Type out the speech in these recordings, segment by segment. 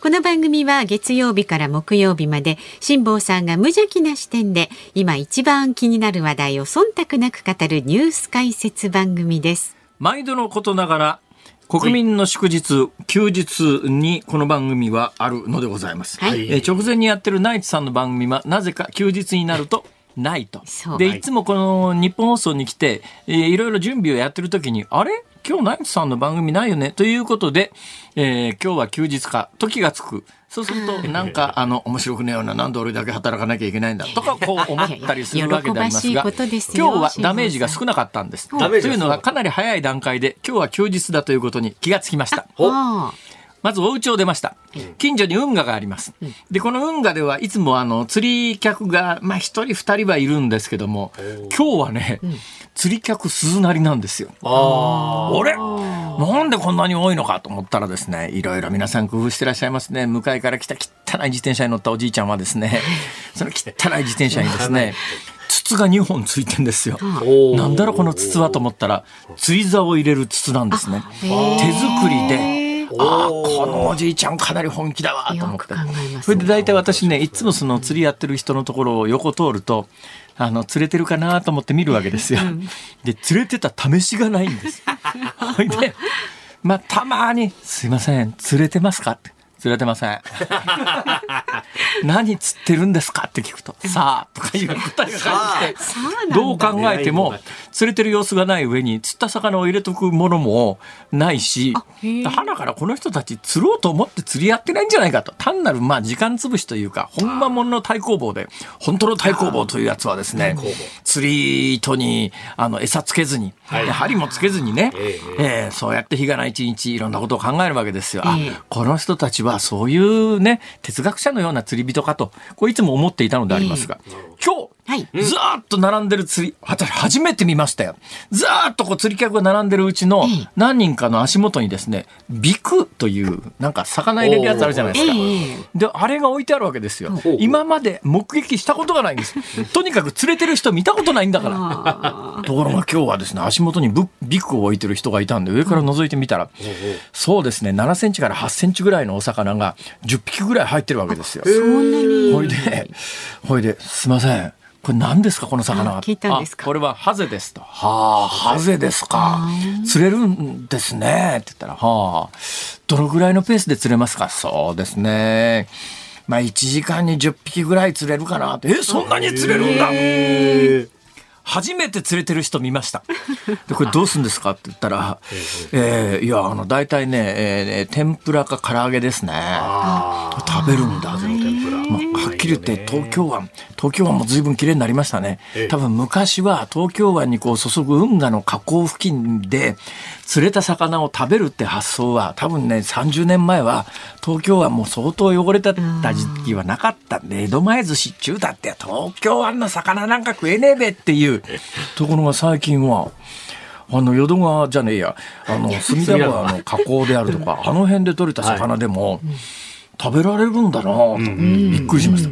この番組は月曜日から木曜日まで辛坊さんが無邪気な視点で今一番気になる話題を忖度なく語るニュース解説番組です。毎度のことながら、国民の祝日、休日にこの番組はあるのでございます。はいえー直前にやってるナイツさんの番組は、なぜか休日になると、ないと。で、いつもこの日本放送に来て、えーいろいろ準備をやってる時に、あれ？今日ナイツさんの番組ないよね？ということで、えー今日は休日か、時がつく。そうすると、なんか、あの、面白くねえよな、なんで俺だけ働かなきゃいけないんだ、とか、こう思ったりするわけでありますが、今日はダメージが少なかったんです。というのは、かなり早い段階で、今日は休日だということに気がつきました。まずお家を出ました。近所に運河があります。で、この運河ではいつもあの、釣り客が、まあ一人二人はいるんですけども、今日はね、釣り客鈴なりなんですよ。ああれ？なんでこんなに多いのかと思ったらですね、いろいろ皆さん工夫してらっしゃいますね。向かいから来た汚い自転車に乗ったおじいちゃんはですね、その汚い自転車にですね、筒が2本ついてんですよ。おなんだろうこの筒はと思ったら、釣り竿を入れる筒なんですね。手作りで。ああ、このおじいちゃんかなり本気だわと思って。それで大体私ね、いつもその釣りやってる人のところを横通ると、あの、釣れてるかなと思って見るわけですよ。で、釣れてた試しがないんです。ほいで、まあ、たまに、すいません、釣れてますかって。釣れてません。何釣ってるんですかって聞くと、さあ、とかいう答えが返ってきて、どう考えても釣れてる様子がない上に釣った魚を入れとくものもないしへえ。花からこの人たち釣ろうと思って釣りやってないんじゃないかと。単なるまあ時間潰しというか本間ものの対抗棒で本当の対抗棒というやつはですね釣り糸にあの餌つけずに、はい。で針もつけずにね、ええ。ーそうやって日がない一日いろんなことを考えるわけですよ。この人たちはそういうね哲学者のような釣り人かとこういつも思っていたのでありますが、今日はい。ずーっと並んでる釣り、私初めて見ましたよ。ずーっとこう釣り客が並んでるうちのええ何人かの足元にですね、ビクという、なんか魚入れるやつあるじゃないですか。ええで、あれが置いてあるわけですよ。今まで目撃したことがないんです。とにかく釣れてる人見たことないんだから。あところが今日はですね、足元にブビクを置いてる人がいたんで、上から覗いてみたら、そうですね、7センチから8センチぐらいのお魚が10匹ぐらい入ってるわけですよ。ほいで、ほいで、すいません。これ何ですかこの魚は？あ聞いたんですか？あこれはハゼですと。はあ、ハゼですか。釣れるんですね。って言ったら、はあ、どのぐらいのペースで釣れますか？そうですね。まあ、1時間に10匹ぐらい釣れるかなって。え、そんなに釣れるんだ？初めて釣れてる人見ました。で、これどうするんですかって言ったら、えーいや、あの、大体ね、えー天ぷらか唐揚げですね。食べるんだ、全天ぷら。まあ、はっきり言って、東京湾、東京湾も随分綺麗になりましたねええ。多分昔は東京湾にこう注ぐ運河の河口付近で釣れた魚を食べるって発想は、多分ね、30年前は東京湾も相当汚れてた時期はなかった。んで、江戸前寿司中だって東京湾の魚なんか食えねえべっていう ところが最近は、あの、淀川じゃねえや、あの、隅田川の河口であるとか、あの辺で取れた魚でも、食べられるんだなと、びっくりしました。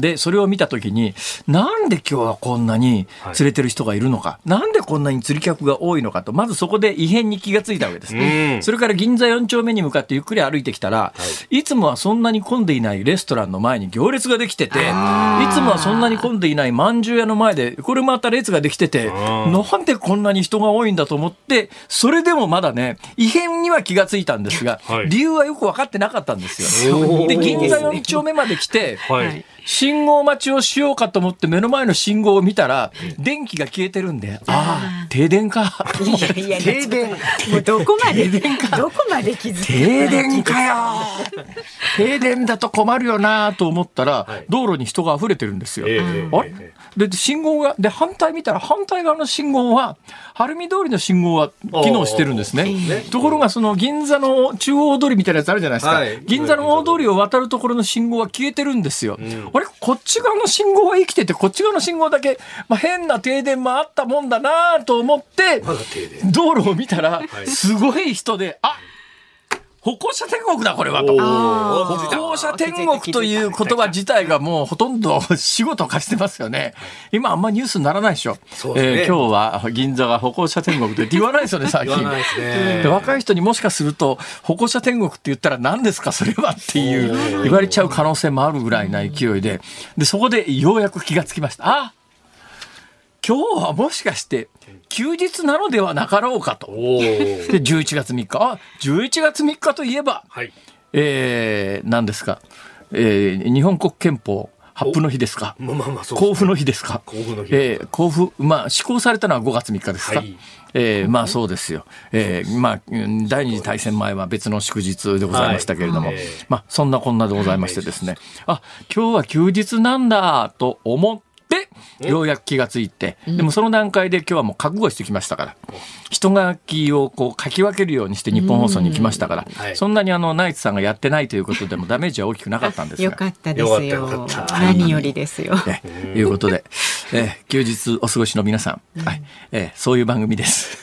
で、それを見たときに、なんで今日はこんなに釣れてる人がいるのか、なんでこんなに釣り客が多いのかと、まずそこで異変に気がついたわけです。うん。それから銀座4丁目に向かってゆっくり歩いてきたら、い、つもはそんなに混んでいないレストランの前に行列ができてて、いつもはそんなに混んでいないまんじゅう屋の前で、これまた列ができてて、なんでこんなに人が多いんだと思って、それでもまだね、異変には気がついたんですが、はい。理由はよく分かってなかったんですよ。で、銀座4丁目まで来て、はい。信号待ちをしようかと思って目の前の信号を見たら、電気が消えてるんで、ああ、停電か。いやいや停電。もうどこまで、どこまで気づ停電かよ。停電だと困るよなと思ったら、はい。道路に人が溢れてるんですよ。ええあれ？で、信号が、で、反対見たら反対側の信号は、晴海通りの信号は機能してるんですね。ところが、その銀座の中央通りみたいなやつあるじゃないですか。はい。銀座の大通りを渡るところの信号は消えてるんですよ。ああれ？こっち側の信号は生きてて、こっち側の信号だけ、まあ、変な停電もあったもんだなと思って。道路を見たら、いすごい人で、あ歩行者天国だ、これはと。歩行者天国という言葉自体がもうほとんど仕事を貸してますよね。今あんまニュースにならないでしょ。ねえー今日は銀座が歩行者天国でって言わないですよね、最近。ねで。若い人にもしかすると歩行者天国って言ったら何ですかそれはっていう言われちゃう可能性もあるぐらいな勢いででそこでようやく気がつきましたあ今日はもしかして休日なのではなかろうかと。で11月3日。あ11月3日といえばはい。えー、何ですか、えー日本国憲法発布の日ですか？まあまあまあ、そう交付の日ですか？交付の日。えー交付、まあ、施行されたのは5月3日ですか、はい。えーまあそうですよ。えーまあ、うん第二次大戦前は別の祝日でございましたけれども、はい。ええまあそんなこんなでございましてですね、あ、今日は休日なんだと思って、ようやく気がついて、でもその段階で今日はもう覚悟してきましたから、人書きをこう書き分けるようにして日本放送に来ましたから、はいそん。なにあの、ナイツさんがやってないということでもダメージは大きくなかったんですが。よかったですよ何よりですよえい。うことで、えー休日お過ごしの皆さん、はい。えーそういう番組です。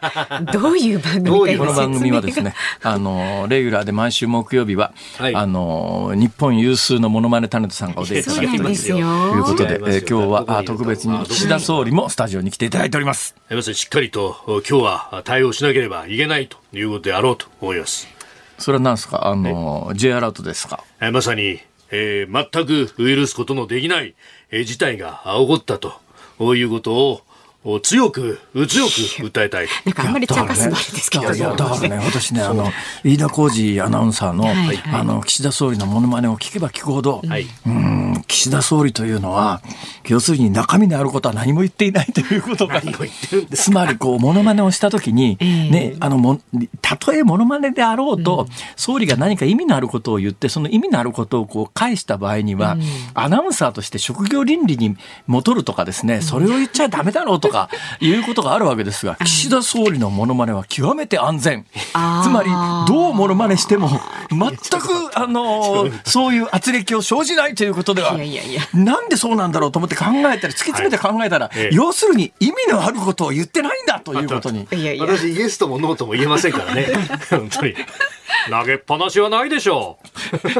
どういう番組か どういうこの番組はですね、あのレギュラーで毎週木曜日は、はい。あの日本有数のモノマネタレントさんがお出いただきとそうなんですよ。いうことで、えー今日は特別に岸田総理もスタジオに来ていただいております。まさにしっかりと今日は対応しなければいけないということであろうと思います。それは何ですか？あの J アラートですか？えーまさに、えー全く許すことのできない、えー事態が起こったということをお強く強く訴えたい。と。なんかあんまり茶化すのあれですけど。だからね私ねあの飯田浩二アナウンサーの,、はいはい。あの岸田総理のモノマネを聞けば聞くほど、はい。うん岸田総理というのは要するに中身のあることは何も言っていないということがつまりこうモノマネをした時に、ええ。ねあのもたとえモノマネであろうと、総理が何か意味のあることを言ってその意味のあることをこう返した場合には、アナウンサーとして職業倫理に戻るとかですねそれを言っちゃダメだろうとかいうことがあるわけですが岸田総理のモノマネは極めて安全つまりどうモノマネしても全くあの そういう圧力を生じないということではいやいやいやなんでそうなんだろうと思って考えたら突き詰めて考えたら、ええ要するに意味のあることを言ってないんだということに。いやいや私イエスともノーとも言えませんからね。本当に。投げっぱなしはないでしょ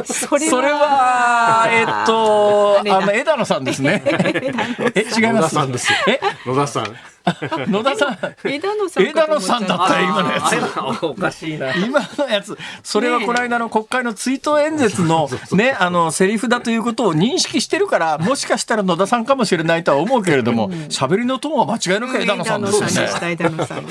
それそれは、えっと、あの、枝野さんですね。え、違いう。野田ます。さんですよ。え、野田さん。song. 野田さん。枝野さん枝野さんだったよ、今のやつ。はおかしいな。今のやつ、それはこの間の国会の追悼演説の ね、あの、セリフだということを認識してるから、もしかしたら野田さんかもしれないとは思うけれども、喋りのトーンは間違いなく枝野さんですよね。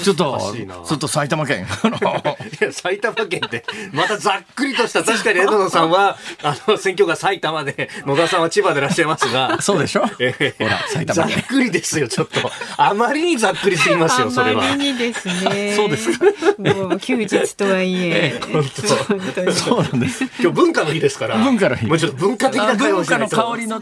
ちょっとちょっと埼玉県。埼玉県ってまたざっくりとした確かに枝野さんはあの選挙が埼玉で野田さんは千葉でいらっしゃいますが。そうでしょ？ええ。ほら、埼玉県。ざっくりですよちょっと。あまりにざっくりすぎますよそれは。あまりにですね。そうですか。もう休日とはいえ。本当に。そうなんです。今日文化の日ですから。文化の日。もうちょっと文化的な文化の香りの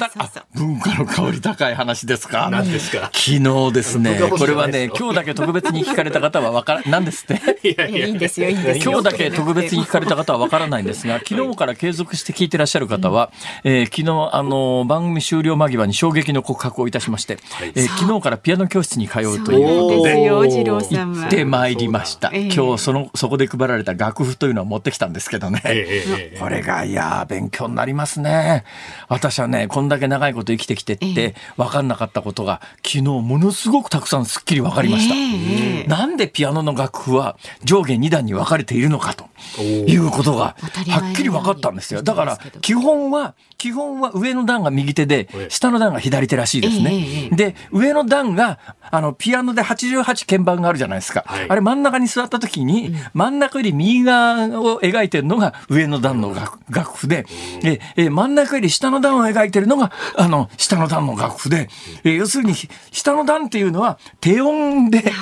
文化の香り高い話ですか。何ですか？昨日ですね。これはね今日だけ特別に聞かれた方はわからなんですって？いやいや。いいんですよいいんですよ。今日だけ特別に聞かれた方はわからないんですが昨日から継続して聞いてらっしゃる方は、えー昨日あの番組終了間際に衝撃の告白をいたしまして、えー昨日からピアノ教室に通うということで。行ってまいりました、ええ。今日そのそこで配られた楽譜というのを持ってきたんですけどね、ええ。ええええこれがいやー勉強になりますね。私はねこんだけ長いこと生きてきてって分かんなかったことが昨日ものすごくたくさんすっきり分かりました、ええ。なんでピアノの楽譜は上下2段に分かれているのかということがはっきり分かったんですよ。だから基本は基本は上の段が右手でええ。下の段が左手らしいですええね。ええ。で上の段があのピアノで88鍵盤があるじゃないですか、はい。あれ真ん中に座った時に、真ん中より右側を描いてるのが上の段の楽楽譜で、ええ真ん中より下の段を描いてるのがあの下の段の楽譜で、え要するに下の段っていうのは低音で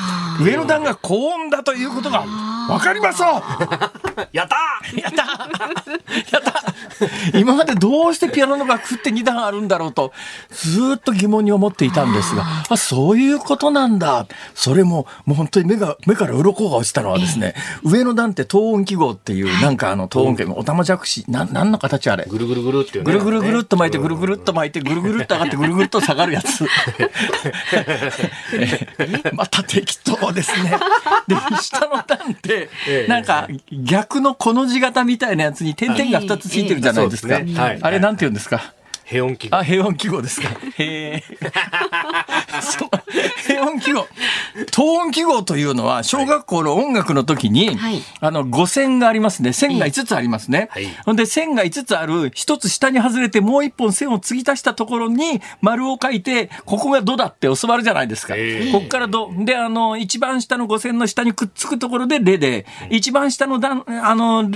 上の段が高音だということが分かりましょう やった やった やった今までどうしてピアノの楽譜って2段あるんだろうと、ずっと疑問に思っていたんですが、あそういうことなんだ。それも、もう本当に目が、目から鱗が落ちたのはですね、上の段って等音記号っていう、なんかあの、等音記号、おたまじゃくし、なん、なんの形あれ？ぐるぐるぐるっていうね。ぐるぐるぐるっと巻いて、ぐるぐるっと巻いて、ぐるぐるっと上がって、ぐるぐるっと下がるやつ。また適当ですね。で、下の段ってえ、え。なんか逆のこの字型みたいなやつに点々が2つついてるじゃないですか。あれなんて言うんですか？平音記号。あ、平音記号ですか。へえ。平音記号。等音記号というのは、小学校の音楽の時に、はいあの、五線がありますね。線が5つありますね。はいほんで、線が5つある、1つ下に外れて、もう1本線を継ぎ足したところに、丸を書いて、ここがドだって教わるじゃないですか。ええここからド。で、あの、一番下の五線の下にくっつくところでレで、一番下の段、あの、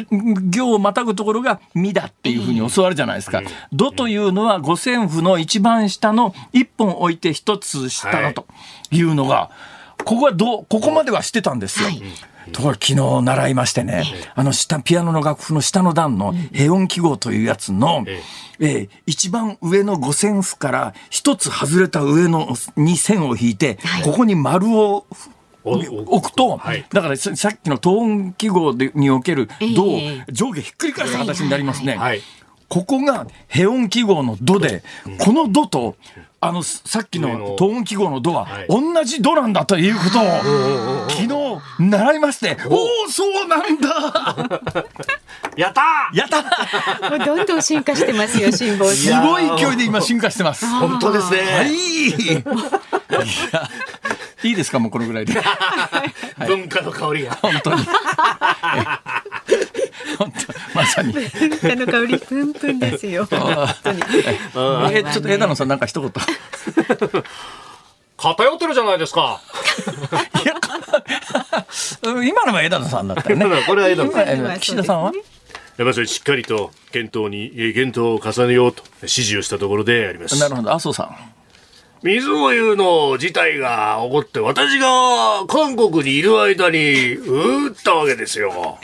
行をまたぐところがミだっていうふうに教わるじゃないですか。ドというのは五線譜の一番下の一本置いて一つ下のというのが、ここはド、ここまではしてたんですよ。はい。ところが昨日習いましてね、あの下、ピアノの楽譜の下の段の平音記号というやつの、ええ。ー一番上の五線譜から一つ外れた上のに線を引いて、ここに丸をお置くと、はい。だからささっきの等音記号でにおけるドをえ。え上下ひっくり返した形になりますね。はい。ここが平音記号のドで、このドと、あの、さっき上の。の等音記号のドははい、同じドなんだということを、昨日習いまして、おお、そうなんだ やったーやったもうどんどん進化してますよ、辛坊すさん。ごい勢いで今進化してます。本当ですね。はい。いやいいですか？もうこのぐらいで。文化の香りが。本当に。本当まさに。文化の香りプンプンですよ。本当に。え、ちょっと枝野さんなんか一言。偏ってるじゃないですか。いや、うん今のは枝野さんだったよね。これは枝野さん。岸田さんは？やっぱりしっかりと検討に、検討を重ねようと指示をしたところであります。なるほど、麻生さん。水を言うの事態が起こって、私が韓国にいる間に、うーったわけですよ。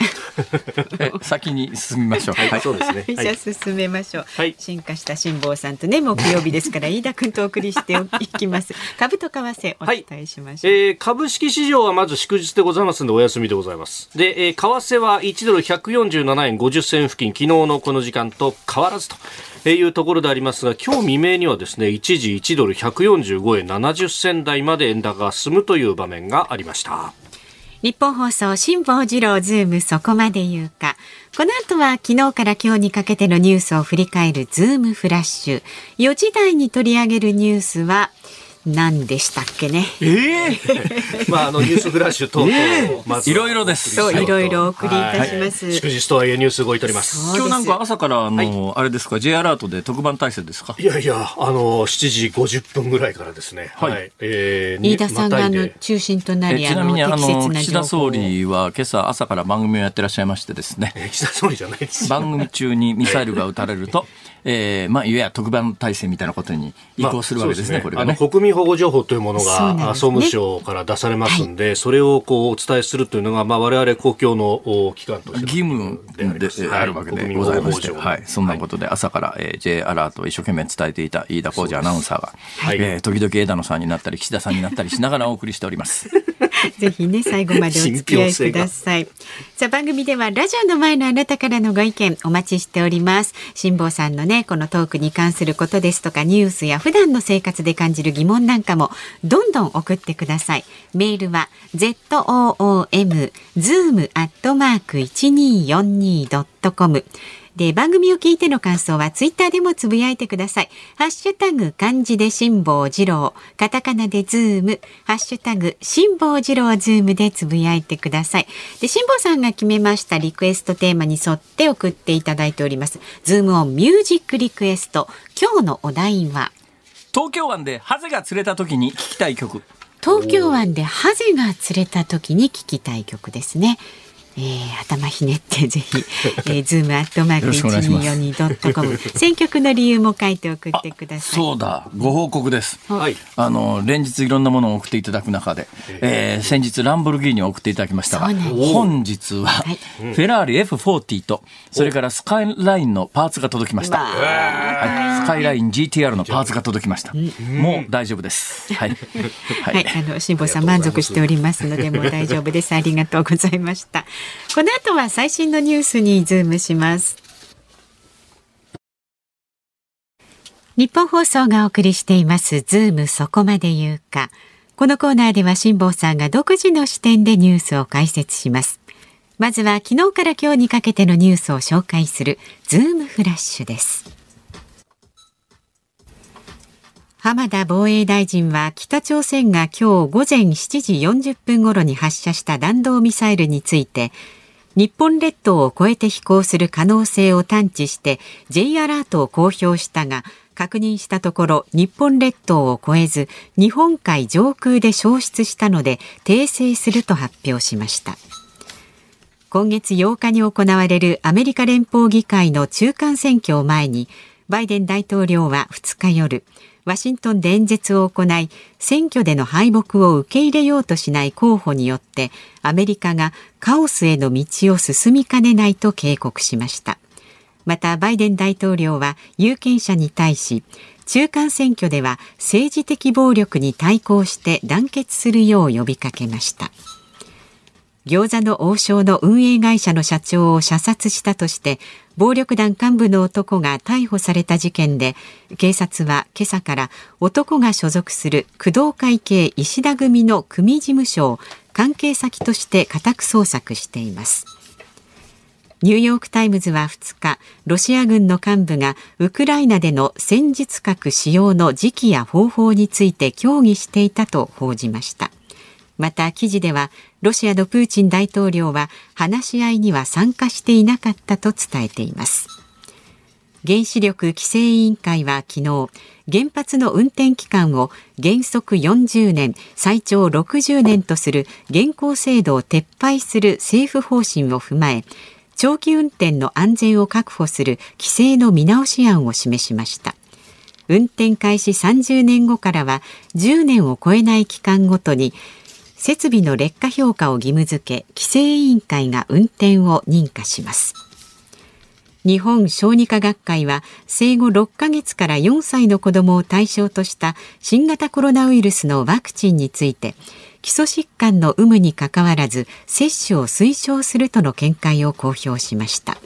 え 先に進みましょう。はい。そうですね。じゃあ進めましょう、はい進化した辛坊さんとね木曜日ですから飯田君とお送りしていきます 株と為替お伝えしましょう、えー株式市場はまず祝日でございますのでお休みでございます。で、えー為替は1ドル147円50銭付近、昨日のこの時間と変わらずというところでありますが、今日未明にはですね、一時1ドル145円70銭台まで円高が進むという場面がありました。日本放送辛坊治郎ズームそこまで言うかこの後は昨日から今日にかけてのニュースを振り返るズームフラッシュ4時台に取り上げるニュースは何でしたっけね？ええ。まあ、あの、ニュースフラッシュ等々、まずいろいろです。そういろいろお送りいたします、祝日とはいえニュース動いております。今日なんか朝からあの、あれですか？J アラートで特番体制ですか？いやいや、あの、7時50分ぐらいからですね。はい。えー飯田さんがあの中心となえりちなみにあ適切のな情報を。岸田総理は今朝朝から番組をやってらっしゃいましてですね。えー岸田総理じゃないです。番組中にミサイルが撃たれると、えーまあ、いわゆる特番体制みたいなことに移行するわけですね、まあこれがね。あの。国民保護情報というものそうなんですね。が、総務省から出されますんで、それをこうお伝えするというのが、まあ、我々公共のお機関としての義務であるわけでござい。まして、はい、そんなことで朝から、えー J アラートを一生懸命伝えていた飯田浩二アナウンサーが、はい。えー時々枝野さんになったり岸田さんになったりしながらお送りしております。ぜひね、最後までお付き合いください。さあ、番組ではラジオの前のあなたからのご意見お待ちしております。辛坊さんのね、このトークに関することですとか、ニュースや普段の生活で感じる疑問なんかも、どんどん送ってください。メールは、zoom、zoom アットマーク 1242.com。で、番組を聞いての感想はツイッターでもつぶやいてください。ハッシュタグ漢字で辛坊治郎、カタカナでズーム、ハッシュタグ辛坊治郎ズームでつぶやいてください。で、辛坊さんが決めましたリクエストテーマに沿って送っていただいております。ズームオンミュージックリクエスト。今日のお題は、東京湾でハゼが釣れた時に聞きたい曲。東京湾でハゼが釣れた時に聞きたい曲ですね。えー、頭ひねってぜひ、えー、ズームアットマーク 1242.com 選曲の理由も書いて送ってください。そうだ、ご報告です。はい。あの、連日いろんなものを送っていただく中で、えー、先日ランボルギーニを送っていただきましたが、本日は、はい、フェラーリ F40 と、それからスカイラインのパーツが届きました。はい。スカイライン GTR のパーツが届きました。もう大丈夫です。はい。はい。あの、辛坊さん満足しておりますので、もう大丈夫です。ありがとうございました。この後は最新のニュースにズームしますニッポン放送がお送りしていますズームそこまで言うかこのコーナーでは辛坊さんが独自の視点でニュースを解説しますまずは昨日から今日にかけてのニュースを紹介するズームフラッシュです浜田防衛大臣は北朝鮮が今日午前7時40分頃に発射した弾道ミサイルについて日本列島を越えて飛行する可能性を探知して J アラートを公表したが確認したところ日本列島を越えず日本海上空で消失したので訂正すると発表しました。今月8日に行われるアメリカ連邦議会の中間選挙を前にバイデン大統領は2日夜ワシントンで演説を行い選挙での敗北を受け入れようとしない候補によってアメリカがカオスへの道を進みかねないと警告しました。またバイデン大統領は有権者に対し中間選挙では政治的暴力に対抗して団結するよう呼びかけました。餃子の王将の運営会社の社長を射殺したとして暴力団幹部の男が逮捕された事件で警察は今朝から男が所属する工藤会系石田組の組事務所を関係先として家宅捜索しています。ニューヨーク・タイムズは2日ロシア軍の幹部がウクライナでの戦術核使用の時期や方法について協議していたと報じました。また記事ではロシアのプーチン大統領は話し合いには参加していなかったと伝えています。原子力規制委員会は昨日原発の運転期間を原則40年最長60年とする現行制度を撤廃する政府方針を踏まえ長期運転の安全を確保する規制の見直し案を示しました。運転開始30年後からは10年を超えない期間ごとに設備の劣化評価を義務付け規制委員会が運転を認可します。日本小児科学会は生後6ヶ月から4歳の子どもを対象とした新型コロナウイルスのワクチンについて基礎疾患の有無にかかわらず接種を推奨するとの見解を公表しました。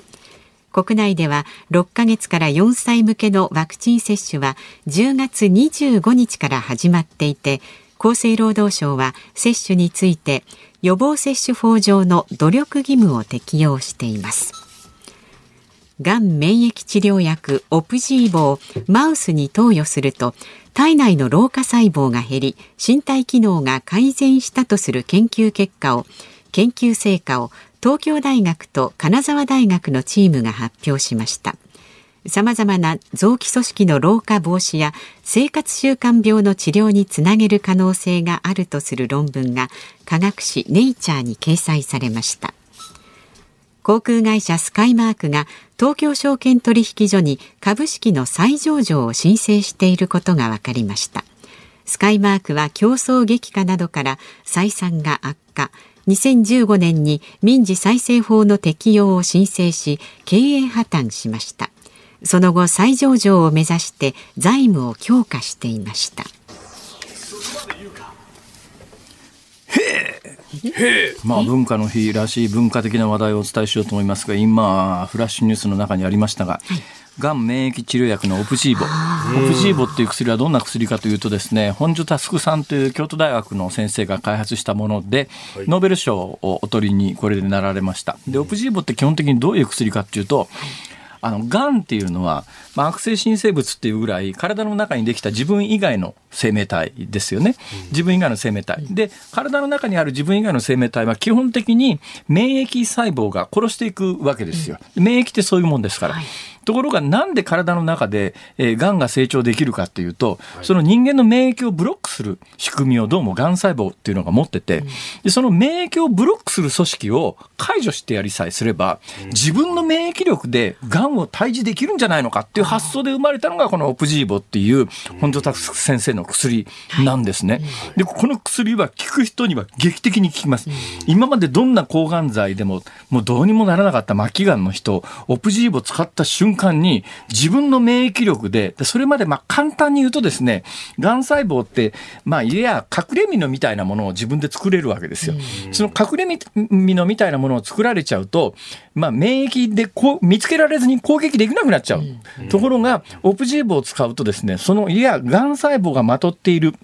国内では6ヶ月から4歳向けのワクチン接種は10月25日から始まっていて厚生労働省は接種について予防接種法上の努力義務を適用しています。がん免疫治療薬オプジーボをマウスに投与すると体内の老化細胞が減り身体機能が改善したとする研究結果を研究成果を東京大学と金沢大学のチームが発表しました。様々な臓器組織の老化防止や生活習慣病の治療につなげる可能性があるとする論文が科学誌ネイチャーに掲載されました。航空会社スカイマークが東京証券取引所に株式の再上場を申請していることが分かりました。スカイマークは競争激化などから採算が悪化。2015年に民事再生法の適用を申請し経営破綻しました。その後再上場を目指して財務を強化していました。まあ文化の日らしい文化的な話題をお伝えしようと思いますが今フラッシュニュースの中にありましたが、はい。がん免疫治療薬のオプジーボ。オプジーボっていう薬はどんな薬かというとですね本庶佑さんという京都大学の先生が開発したもので、はい、ノーベル賞をお取りにこれでなられました。でオプジーボって基本的にどういう薬かっていうとあの、癌っていうのは、まあ、悪性新生物っていうぐらい、体の中にできた自分以外の生命体ですよね。自分以外の生命体。で、体の中にある自分以外の生命体は基本的に免疫細胞が殺していくわけですよ。免疫ってそういうもんですから。ところがなんで体の中で、えー、がんが成長できるかっていうと、その人間の免疫をブロックする仕組みをどうもがん細胞っていうのが持ってて、でその免疫をブロックする組織を解除してやりさえすれば、自分の免疫力でがんを退治できるんじゃないのかっていう発想で生まれたのがこのオプジーボっていう本庄拓先生の薬なんですね。でこの薬は効く人には劇的に効きます。今までどんな抗がん剤でももうどうにもならなかった末期がんの人オプジーボ使った瞬間に自分の免疫力でそれまでまあ簡単に言うとですねがん細胞ってまあいや隠れ身のみたいなものを自分で作れるわけですよ。その隠れ身のみたいなものを作られちゃうとまあ免疫でこう見つけられずに攻撃できなくなっちゃう。ところがオプジーボを使うとですねそのいやがん細胞がまとっている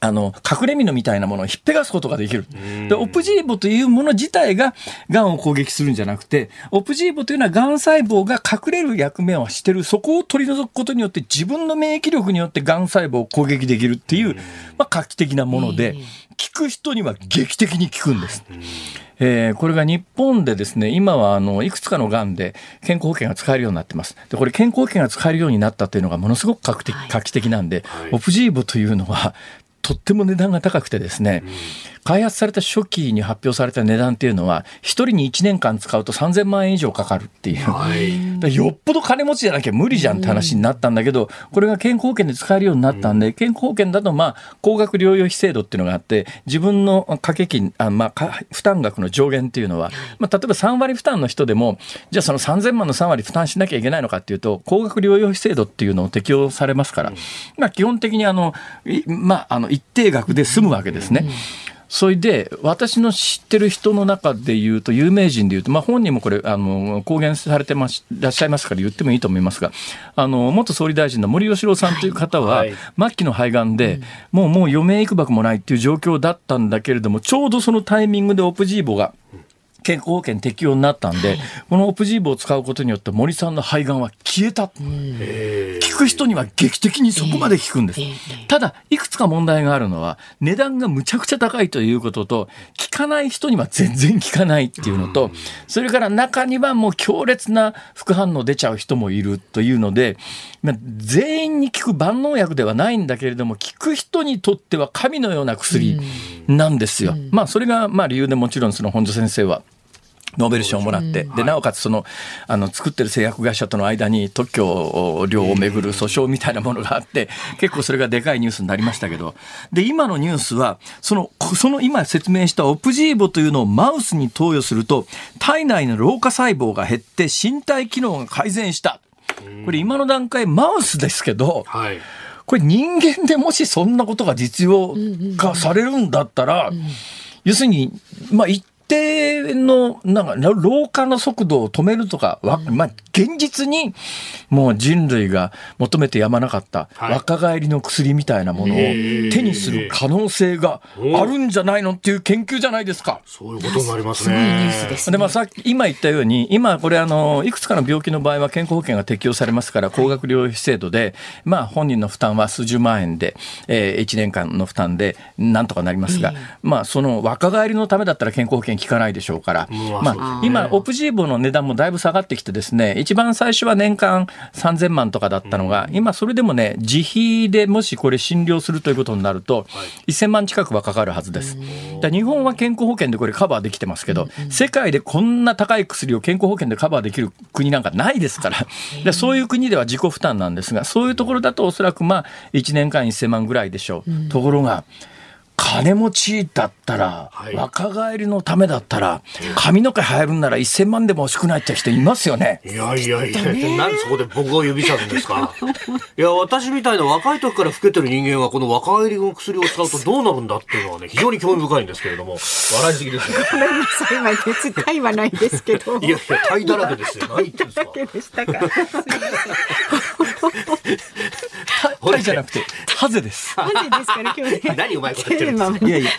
あの、隠れ身のみたいなものをひっぺがすことができる。で、オプジーボというもの自体が癌を攻撃するんじゃなくて、オプジーボというのは癌細胞が隠れる役目をしてる、そこを取り除くことによって自分の免疫力によって癌細胞を攻撃できるっていう、まあ、画期的なもので、効く人には劇的に効くんです。えー、これが日本でですね、今はあのいくつかのがんで健康保険が使えるようになってます。で、これ健康保険が使えるようになったというのがものすごく画期的,、画期的なんで、はい、オプジーボというのはとっても値段が高くてですね、開発された初期に発表された値段っていうのは、1人に1年間使うと3000万円以上かかるっていう、はい、よっぽど金持ちじゃなきゃ無理じゃんって話になったんだけど、これが健康保険で使えるようになったんで、健康保険だと、まあ、高額療養費制度っていうのがあって、自分の掛け金、あまあ、負担額の上限っていうのは、まあ、例えば3割負担の人でも、じゃあその3000万の3割負担しなきゃいけないのかっていうと、高額療養費制度っていうのを適用されますから、まあ、基本的にあの、まあ、あの一定額で済むわけですね。それで、私の知ってる人の中で言うと、有名人で言うと、まあ、本人もこれ、あの、公言されてまし、いらっしゃいますから言ってもいいと思いますが、あの、元総理大臣の森喜朗さんという方は、末期の肺がんで、もう、もう余命いくばくもないっていう状況だったんだけれども、ちょうどそのタイミングでオプジーボが、健康保険適用になったんで、はい、このオプジーボを使うことによって森さんの肺がんは消えた。効く人には劇的にそこまで効くんです。ただ、いくつか問題があるのは、値段がむちゃくちゃ高いということと、効かない人には全然効かないっていうのと、それから中にはもう強烈な副反応出ちゃう人もいるというので、まあ、全員に効く万能薬ではないんだけれども、効く人にとっては神のような薬なんですよ。まあ、それがまあ理由でもちろんその本庄先生はノーベル賞をもらって、で、なおかつその、あの、作ってる製薬会社との間に特許料をめぐる訴訟みたいなものがあって、結構それがでかいニュースになりましたけど、で、今のニュースは、その、その今説明したオプジーボというのをマウスに投与すると、体内の老化細胞が減って身体機能が改善した。これ今の段階マウスですけど、はい。これ人間でもしそんなことが実用化されるんだったら、要するに、まあ、一定の、なんか、老化の速度を止めるとか、わまあ、現実に、もう人類が求めてやまなかった、若返りの薬みたいなものを手にする可能性があるんじゃないのっていう研究じゃないですか。そういうことになりますね。で、まあ、さっき、今言ったように、今、これ、あの、いくつかの病気の場合は健康保険が適用されますから、高額療養費制度で、まあ、本人の負担は数十万円で、えー、1年間の負担で、なんとかなりますが、まあ、その若返りのためだったら健康保険効かないでしょうから、まあ、今、オプジーボの値段もだいぶ下がってきてですね、一番最初は年間3000万とかだったのが、今それでもね、自費でもしこれ診療するということになると、1000万近くはかかるはずです。日本は健康保険でこれカバーできてますけど、世界でこんな高い薬を健康保険でカバーできる国なんかないですから、そういう国では自己負担なんですが、そういうところだとおそらくまあ1年間1000万ぐらいでしょう。ところが、金持ちだったら、はい、若返りのためだったら、髪の毛生えるんなら1000万でも欲しくないって人いますよね。いやいやいや、なんでそこで僕を指さすんですか？いや、私みたいな若い時から老けてる人間がこの若返りの薬を使うとどうなるんだっていうのはね、非常に興味深いんですけれども、笑いすぎですね。ごめんなさい、今別体はないですけど。いやいや、体だらけですよ。何言ってんですか。だけでしたか。タイじゃなくて、ハゼです。ハゼですから今日ね。何うまいこと言ってるんですか？いやいや、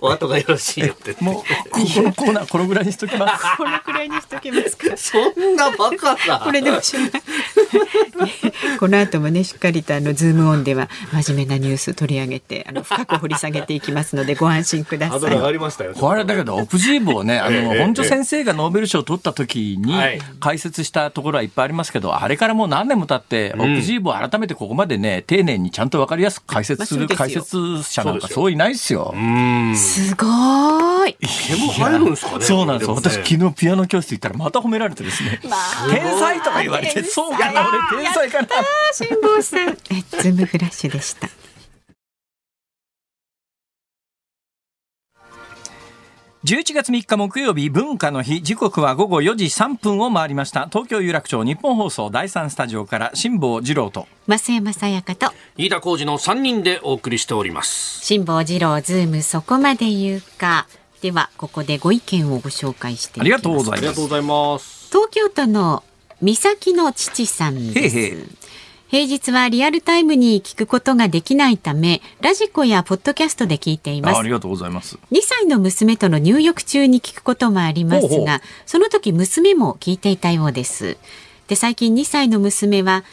お後がよろしいよって。もう、このコーナー、このぐらいにしときます。このくらいにしときますか？そんなバカな。これでもしまい。この後もねしっかりとあのズームオンでは真面目なニュース取り上げてあの深く掘り下げていきますのでご安心ください。上がりましたよ。これだけどオプジーボをねあの、本所先生がノーベル賞を取った時にはい解説したところはいっぱいありますけど、あれからもう何年も経って、オプジーボを改めてここまでね丁寧にちゃんと分かりやすく解説する解説者なんかそういないですよ。うん。すごーい。毛も生えるんですかね。そうなんですよ。私昨日ピアノ教室行ったらまた褒められてですね。天才とか言われて、そうかな、俺天才かな。辛坊さん、えズームフラッシュでした。11月3日木曜日文化の日時刻は午後4時3分を回りました東京有楽町ニッポン放送第3スタジオから辛坊治郎と増山さやかと飯田浩司の三人でお送りしております。辛坊治郎ズームそこまで言うか。ではここでご意見をご紹介していきます。ありがとうございます。東京都の三崎の父さんです。へいへい平日はリアルタイムに聞くことができないため、ラジコやポッドキャストで聞いています。ああ。りがとうございます。2歳の娘との入浴中に聞くこともありますがほうほう。その時娘も聞いていたようです。で最近2歳の娘は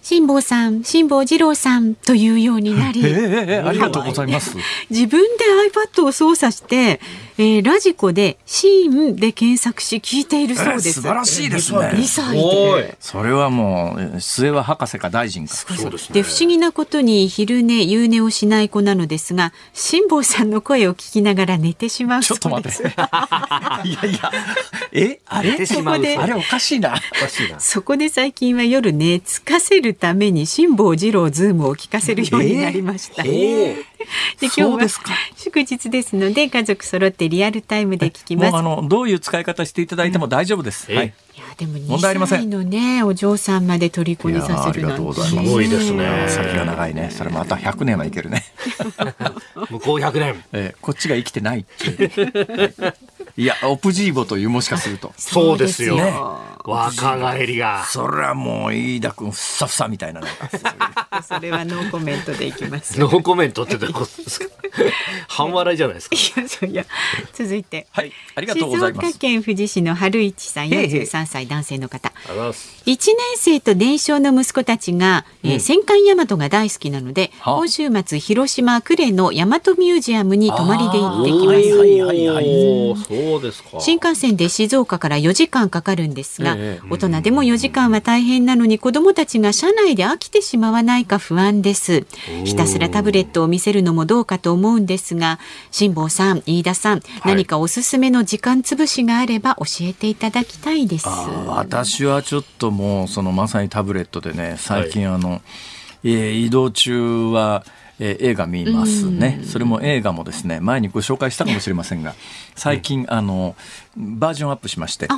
辛坊さん辛坊治郎さんというようになりええええありがとうございます。自分で iPad を操作して、えーラジコでシーンで検索し聞いているそうです、え素晴らしいですね。2歳おい。で。それはもうえ末は博士か大臣か。そうですね。で不思議なことに昼寝夕寝をしない子なのですが辛坊さんの声を聞きながら寝てしまうちょそうです。っと待って。いやいや。え？あれそこであれおかしいな。おかしいな。そこで最近は夜寝つかせるために辛坊治郎ズームを聞かせるようになりました。えー？で今日はそうですか。祝日ですので家族揃ってリアルタイムで聞きます。もうあのどういう使い方していただいても大丈夫です、うんはい。いやでも2問題ありません。歳のねお嬢さんまで虜にさせるなんて。いやーありがとうございます。すごいですね。先が長いね。それまた100年はいけるね。向こう100年。えーこっちが生きてないっていう。いやオプジーボというもしかすると そうですよ。ね若返りが。それはもう飯田君ふさふさみたいなそれはノーコメントでいきます。ノーコメントってどういうことですか？半笑いじゃないですか。いやそういや続いて。はいありがとうございます静岡県富士市の春一さんへいへい43歳男性の方。ありがとうございます。一年生と年少の息子たちが、えー戦艦大和が大好きなので、は。今週末広島呉の大和ミュージアムに泊まりで行ってきます。はいはいはいそうですか。新幹線で静岡から4時間かかるんですが、ええ。大人でも4時間は大変なのに子どもたちが車内で飽きてしまわないか不安です。ひたすらタブレットを見せるのもどうかと思うんですが辛坊さん飯田さん、何かおすすめの時間つぶしがあれば教えていただきたいです。私はちょっともうそのまさにタブレットでね最近あの、えー移動中は、えー映画見ますね、それも映画もですね前にご紹介したかもしれませんが最近、あのバージョンアップしまして、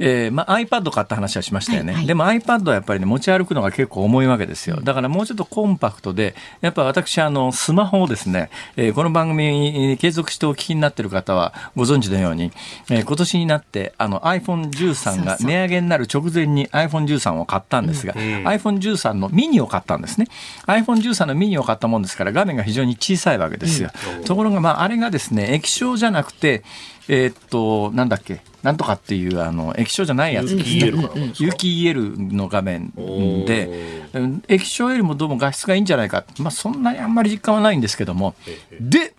えーまあ、iPad 買った話はしましたよね、はいはい。でも iPad はやっぱりね持ち歩くのが結構重いわけですよ。だからもうちょっとコンパクトでやっぱ私あのスマホをですね、えーこの番組に継続してお聞きになっている方はご存知のように、えー今年になってあの iPhone13 が値上げになる直前に iPhone13 を買ったんですが、iPhone13 のミニを買ったんですね。iPhone13 のミニを買ったもんですから画面が非常に小さいわけですよ、ところがまああれがですね液晶じゃなくてえーっとなんだっけ？なんとかっていうあの液晶じゃないやつですね。有機 EL の画面でうん液晶よりもどうも画質がいいんじゃないか、まあ、そんなにあんまり実感はないんですけども。でで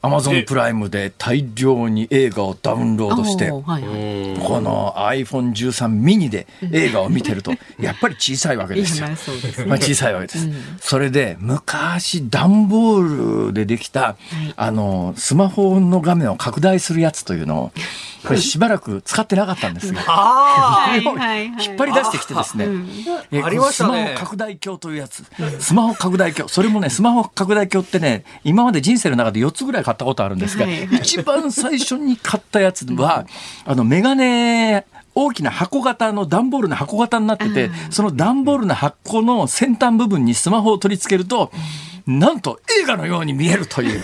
アマゾンプライムで大量に映画をダウンロードしてはいはい。この iPhone13 ミニで映画を見てるとやっぱり小さいわけですよ。まあそうですね。まあ、小さいわけです、それで昔段ボールでできた、あのスマホの画面を拡大するやつというのをこれしばらく使ってなかったんですが、あ はいはいはい。引っ張り出してきてですね、えありましたね。スマホ拡大鏡というやつ、スマホ拡大鏡。それもねスマホ拡大鏡ってね今まで人生の中で4つぐらい買ったことあるんですが、はいはい。一番最初に買ったやつは、あのメガネ大きな箱型の段ボールの箱型になってて、その段ボールの箱の先端部分にスマホを取り付けると、なんと映画のように見えるという。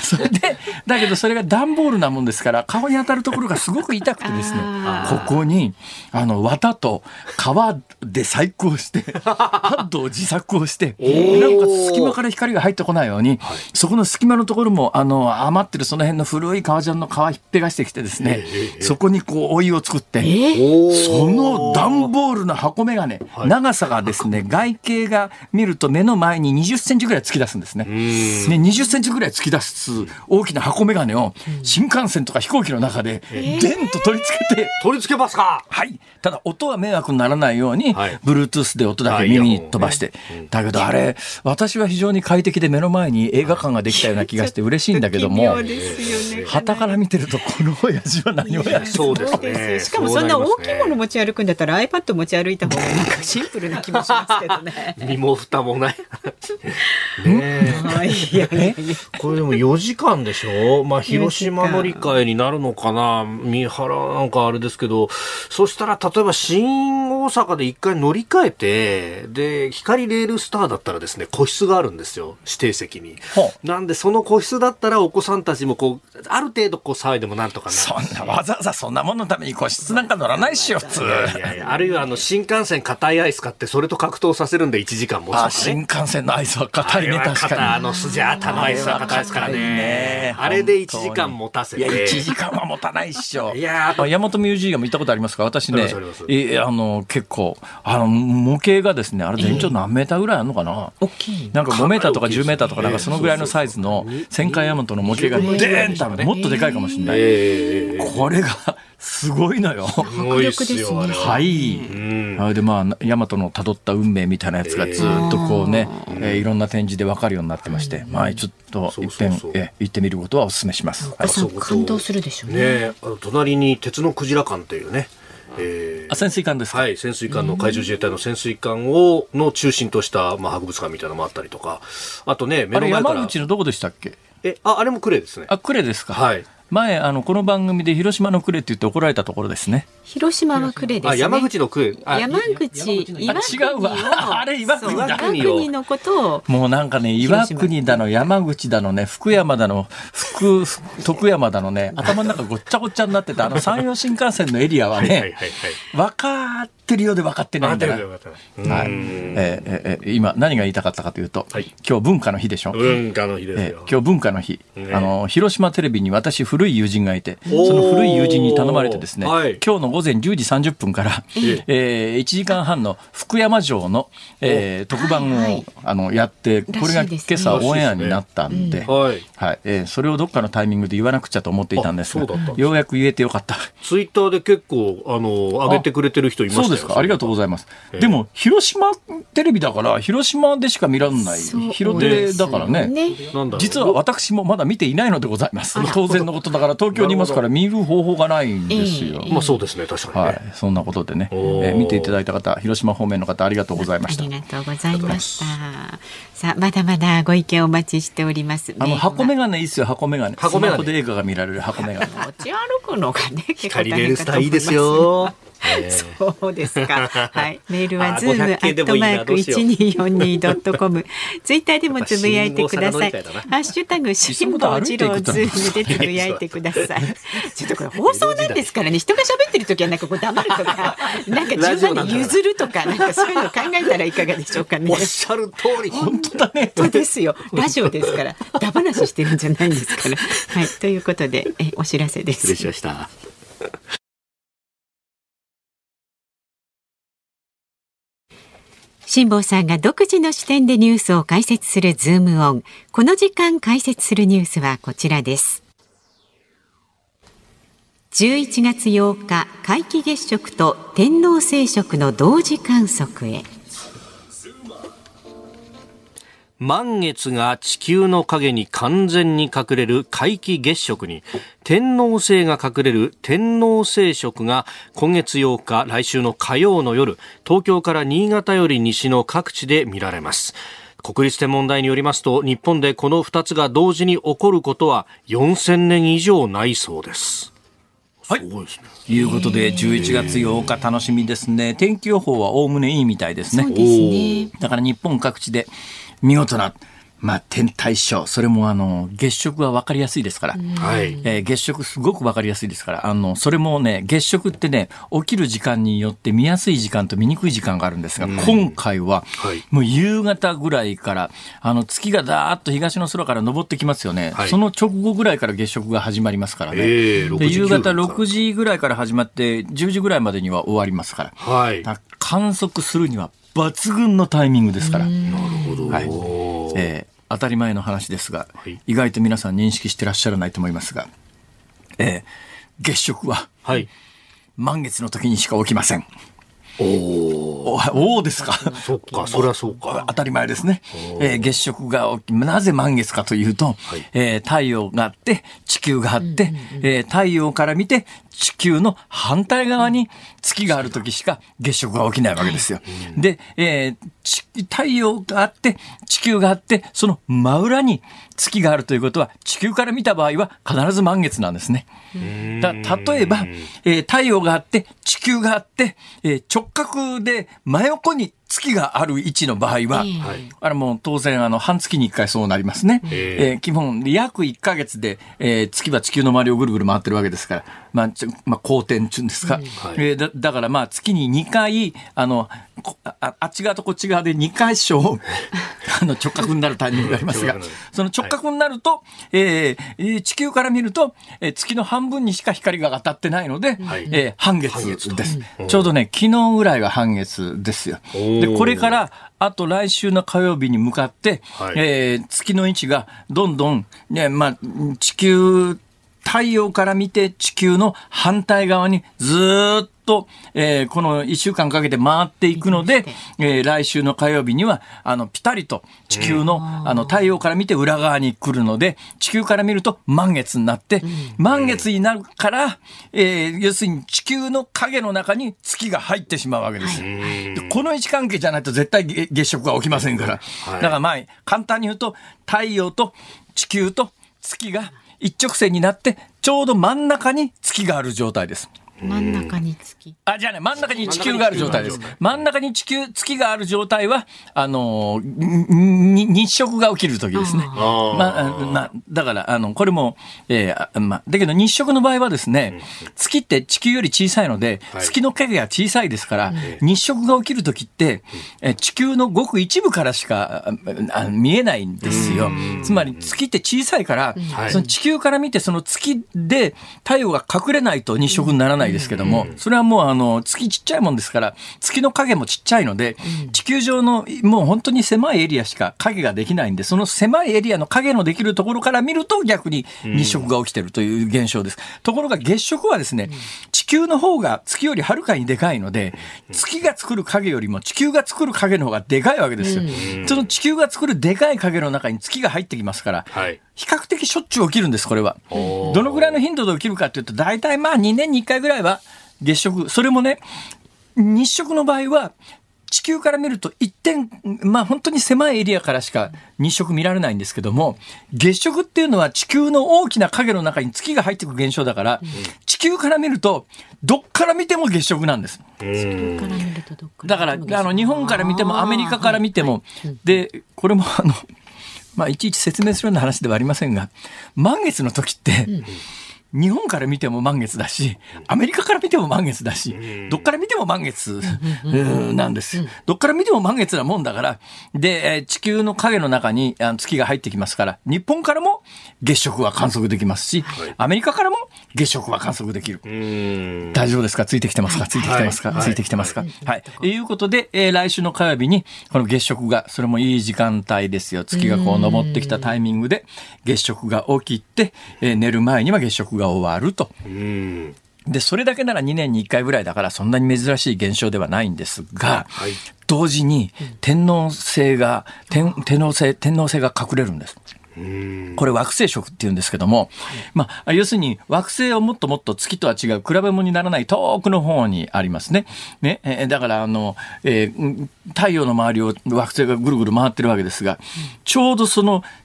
それでだけどそれが段ボールなもんですから顔に当たるところがすごく痛くてですねここにあの綿と革で細工をして パッドを自作をしてなんか隙間から光が入ってこないように、そこの隙間のところもあの余ってるその辺の古い革ジャンの皮引っぺがしてきてですね、そこにこうお湯を作って、その段ボールの箱眼鏡、長さがですね 外径が見ると目の前に20センチぐらい突き出すんですね。ね20センチぐらい突き出す大きな箱眼鏡を新幹線とか飛行機の中でデンと取り付けて、取り付けますか？はい。ただ音は迷惑にならないように、はい。Bluetooth で音だけ耳に飛ばして。だけどあれ、私は非常に快適で目の前に映画館ができたような気がして嬉しいんだけども、奇妙ですよね。旗から見てるとこの親父は何をやってるそうですね。しかもそんな大きいものも持ち歩くんだったら iPad 持ち歩いた方がなんかシンプルな気もしますけどね。身も蓋もない。ねこれでも4時間でしょ？まあ、広島乗り換えになるのかな？三原なんかあれですけど、そしたら例えば新大阪で一回乗り換えて、で、光レールスターだったらですね、個室があるんですよ。指定席に。ほ。なんで、その個室だったらお子さんたちもこう、ある程度こう騒いでもなんとかなる。そんなわざわざそんなもんのために個室なんか乗らないっしよ普通いやいやいやあるいはあの新幹線硬いアイス買ってそれと格闘させるんで1時間持つとかあね新幹線のアイスは硬いね確かに硬あのスジャータのアイスは硬いですからねあれは硬いね。あれで1時間持たせて。いや1時間は持たないっしょ。いやーあ山本ミュージアム行ったことありますか？私ねえあの結構あの模型がですねあれ全長何メーターぐらいあるのかな、大きい。なんか5メーターとかかなり大きいですね。10メーターとかなんかそのぐらいのサイズの戦艦ヤマトの模型がデーンとあるもっとでかいかもしれない、ええこれがすごいのよ。すごいっすよあれは。はい。ん。あれでまあヤマトの辿った運命みたいなやつがずっとこうね、えーいろんな展示で分かるようになってまして、まあちょっと一遍そうそうえ行ってみることはお勧めします。はいお子さん感動するでしょうね。ねあの隣に鉄のクジラ館っていうね、えーあ潜水艦ですか？はい、潜水艦の海上自衛隊の潜水艦をの中心とした、まあ、博物館みたいなのもあったりとかあとね目の前から山口のどこでしたっけ？えああれもクレーですねあ呉ですか。はい前あのこの番組で広島の呉って言って怒られたところですね。広島は呉ですね。あ山口のクレ。ーあ山口岩国あ違うわ。あれ岩国だ。岩国のことをもうなんかね、岩国だの、山口だのね、福山だの、福、徳山だのね、頭の中ごっちゃごっちゃになってた、あの 山陽新幹線のエリアはね、分かってるようで分かってないんだな。はい。分かってるよ分かってるえーえ今、何が言いたかったかというと、はい。今日文化の日でしょ。文化の日です今日文化の日、ね。あの広島テレビに私古い友人がいてその古い友人に頼まれてですね、はい。今日の午前10時30分から、えー、1時間半の福山城の、えー特番を、はいはい。あのやってこれが今朝オンエアになったんで。はい。はい。えーそれをどっかのタイミングで言わなくちゃと思っていたんですがすようやく言えてよかった。ツイッターで結構あの上げてくれてる人いましたよ。そうですか。ありがとうございます。ええ。でも広島テレビだから広島でしか見らんない。広テだからね。ね。実は私もまだ見ていないのでございます。当然のことだから東京にいますから見る方法がないんですよ。まあそうですね確かにね、はい、そんなことでね、えおーー見ていただいた方、広島方面の方ありがとうございましたあり。がとうございました。さあまだまだご意見お待ちしております。あの箱目眼鏡いいっすよ箱眼鏡。箱眼鏡で映画が見られる箱眼鏡。持ち歩くのがね 光大レールスターいいですす。よ、えーそうですか。はい。メールはあズームア500系でットマーク一二四二ドットコム。ツイッターでもつぶやいてください。ハッシュタグ辛坊治郎ズームでつぶやいてください。ちょっとこれ放送なんですからね。人が喋ってる時はなんかこう黙るとか、なんか順番で譲るとか、なんかそういうの考えたらいかがでしょうかねおっ。しゃる通り本当だね。そうですよ。ラジオですから、ダ話してるんじゃないんですから。はい。ということで、えお知らせです失礼し。ました辛坊さんが独自の視点でニュースを解説するズームオン。この時間解説するニュースはこちらです。11月8日、皆既月食と天王星食の同時観測へ。満月が地球の影に完全に隠れる皆既月食に天王星が隠れる天王星食が今月8日来週の火曜の夜東京から新潟より西の各地で見られます国立天文台によりますと日本でこの2つが同時に起こることは4000年以上ないそうですはいすごいですねということで、11月8日楽しみですね。天気予報はおおむねいいみたいですね。そうですね。だから日本各地で見事なまあ、天体ショー、それもあの、月食は分かりやすいですから、はい。えー月食すごく分かりやすいですから、あの、それもね、月食ってね、起きる時間によって見やすい時間と見にくい時間があるんですが、今回ははい、もう夕方ぐらいから、あの、月がだーっと東の空から昇ってきますよね。はいその直後ぐらいから月食が始まりますからね。ええ6時で夕方9分から6時ぐらいから始まって、10時ぐらいまでには終わりますから。はい。だから観測するには抜群のタイミングですから。なるほど。はいえー当たり前の話ですが、はい意外と皆さん認識してらっしゃらないと思いますが、えー月食ははい。満月の時にしか起きません。おお。おおーですか？そっか、そりゃそうか。当たり前ですね。えー月食が起き、なぜ満月かというと、いえー太陽があって、地球があって、えー太陽から見て、地球の反対側に月がある時しか月食が起きないわけですよ。で、えー太陽があって、地球があって、その真裏に月があるということは、地球から見た場合は必ず満月なんですね。だ例えば、えー太陽があって、地球があって、えー直角で真横に月がある位置の場合は、はい。あれもう当然あの半月に1回そうなりますね。ええ。ー基本約1ヶ月で、えー月は地球の周りをぐるぐる回ってるわけですから、まあ、ちょまあ、公転っていうんですか。はい。えーだだからまあ月に2回、あの、こああっち側とこっち側で2回章、あの直角になるタイミングがありますがその直角になると、えーえー地球から見ると、えー月の半分にしか光が当たってないので、はい。えー半月です。ちょうどね、昨日ぐらいが半月ですよ。で、これから、あと来週の火曜日に向かって、はい。えー月の位置がどんどん、ね、まあ、地球、太陽から見て地球の反対側にずーっと、えーこの1週間かけて回っていくので、えー来週の火曜日には、あの、ピタリと地球の、あの、太陽から見て裏側に来るので、地球から見ると満月になって、満月になるから、えー要するに地球の影の中に月が入ってしまうわけです。でこの位置関係じゃないと絶対月月食は起きませんから。はい。だからまあ、簡単に言うと、太陽と地球と月が一直線になって、ちょうど真ん中に月がある状態です。真ん中に月。あ、じゃあね、真ん中に地球がある状態です。真ん中に地球。月がある状態は、あの日食が起きる時ですね。まあ、あまあ、だから、あの、これも、えーあまあ、だけど日食の場合はですね、月って地球より小さいので、はい。月の影が小さいですから、日食が起きる時って、えー地球のごく一部からしかああ見えないんですよ。つまり月って小さいから、はい。その地球から見てその月で太陽が隠れないと日食にならないですけども、それはもうあの月ちっちゃいもんですから、月の影もちっちゃいので、地球上のもう本当に狭いエリアしか影ができないんで、その狭いエリアの影のできるところから見ると逆に日食が起きてるという現象です。ところが月食はですね、地球の方が月よりはるかにでかいので、月が作る影よりも地球が作る影の方がでかいわけですよ。その地球が作るでかい影の中に月が入ってきますから、はい。比較的しょっちゅう起きるんです、これは。どのぐらいの頻度で起きるかというと、大体まあ2年に1回ぐらいは月食。それもね、日食の場合は、地球から見ると一点、まあ本当に狭いエリアからしか日食見られないんですけども、月食っていうのは地球の大きな影の中に月が入っていく現象だから、地球から見ると、どっから見ても月食なんです。だから、あの、日本から見ても、アメリカから見ても、で、これも、あの、まあ、いちいち説明するような話ではありませんが、満月の時って、日本から見ても満月だし、アメリカから見ても満月だし、どっから見ても満月うんなんです。よ。どっから見ても満月なもんだから、で、えー地球の影の中にあの月が入ってきますから、日本からも月食は観測できますし、アメリカからも月食は観測できる。うん。大丈夫ですか？ついてきてますか？ついてきてますか、はい。ついてきてますか？はい。ということで、えー来週の火曜日に、この月食が、それもいい時間帯ですよ。月がこう昇ってきたタイミングで、月食が起きて、えー寝る前には月食が終わると。うん。で、それだけなら2年に1回ぐらいだから、そんなに珍しい現象ではないんですが、はい。同時に天皇星が、天天皇星、天皇星が隠れるんです。うん。これ惑星食っていうんですけども、まあ、要するに惑星をもっともっと月とは違う比べ物にならない遠くの方にありますね。ね、えーだからあの、えーうん太陽の周りを惑星がぐるぐる回ってるわけですが、ちょうどその月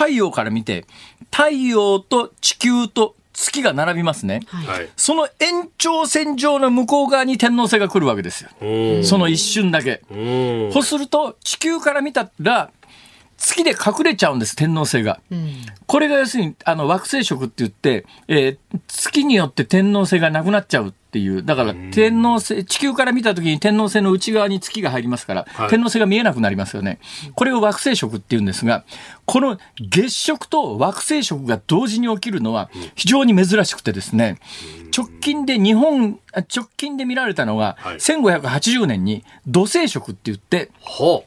太陽から見て、太陽と地球と月が並びますね。はいはい。その延長線上の向こう側に天王星が来るわけですよ。うん。その一瞬だけ。うん。そうすると、地球から見たら、月で隠れちゃうんです、天王星が。これが要するに、あの、惑星食って言って、えー月によって天王星がなくなっちゃうっていう。だから、天王星、地球から見た時に天王星の内側に月が入りますから、はい。天王星が見えなくなりますよね。これを惑星食って言うんですが、この月食と惑星食が同時に起きるのは非常に珍しくてですね、直近で日本、あ直近で見られたのが、はい。1580年に土星食って言って、ほ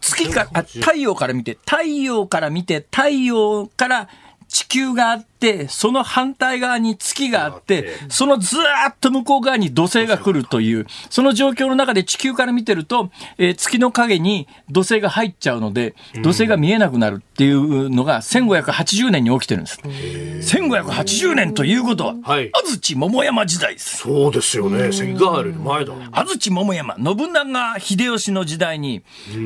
月かあ太陽から見て太陽から見て太陽から地球があってその反対側に月があってそのずーっと向こう側に土星が来るというその状況の中で地球から見てると、えー月の影に土星が入っちゃうので土星が見えなくなるっていうのが1580年に起きてるんです。1580年ということは、はい安土桃山時代です。そうですよね。関ヶ原より前だ。安土桃山、信長秀吉の時代に、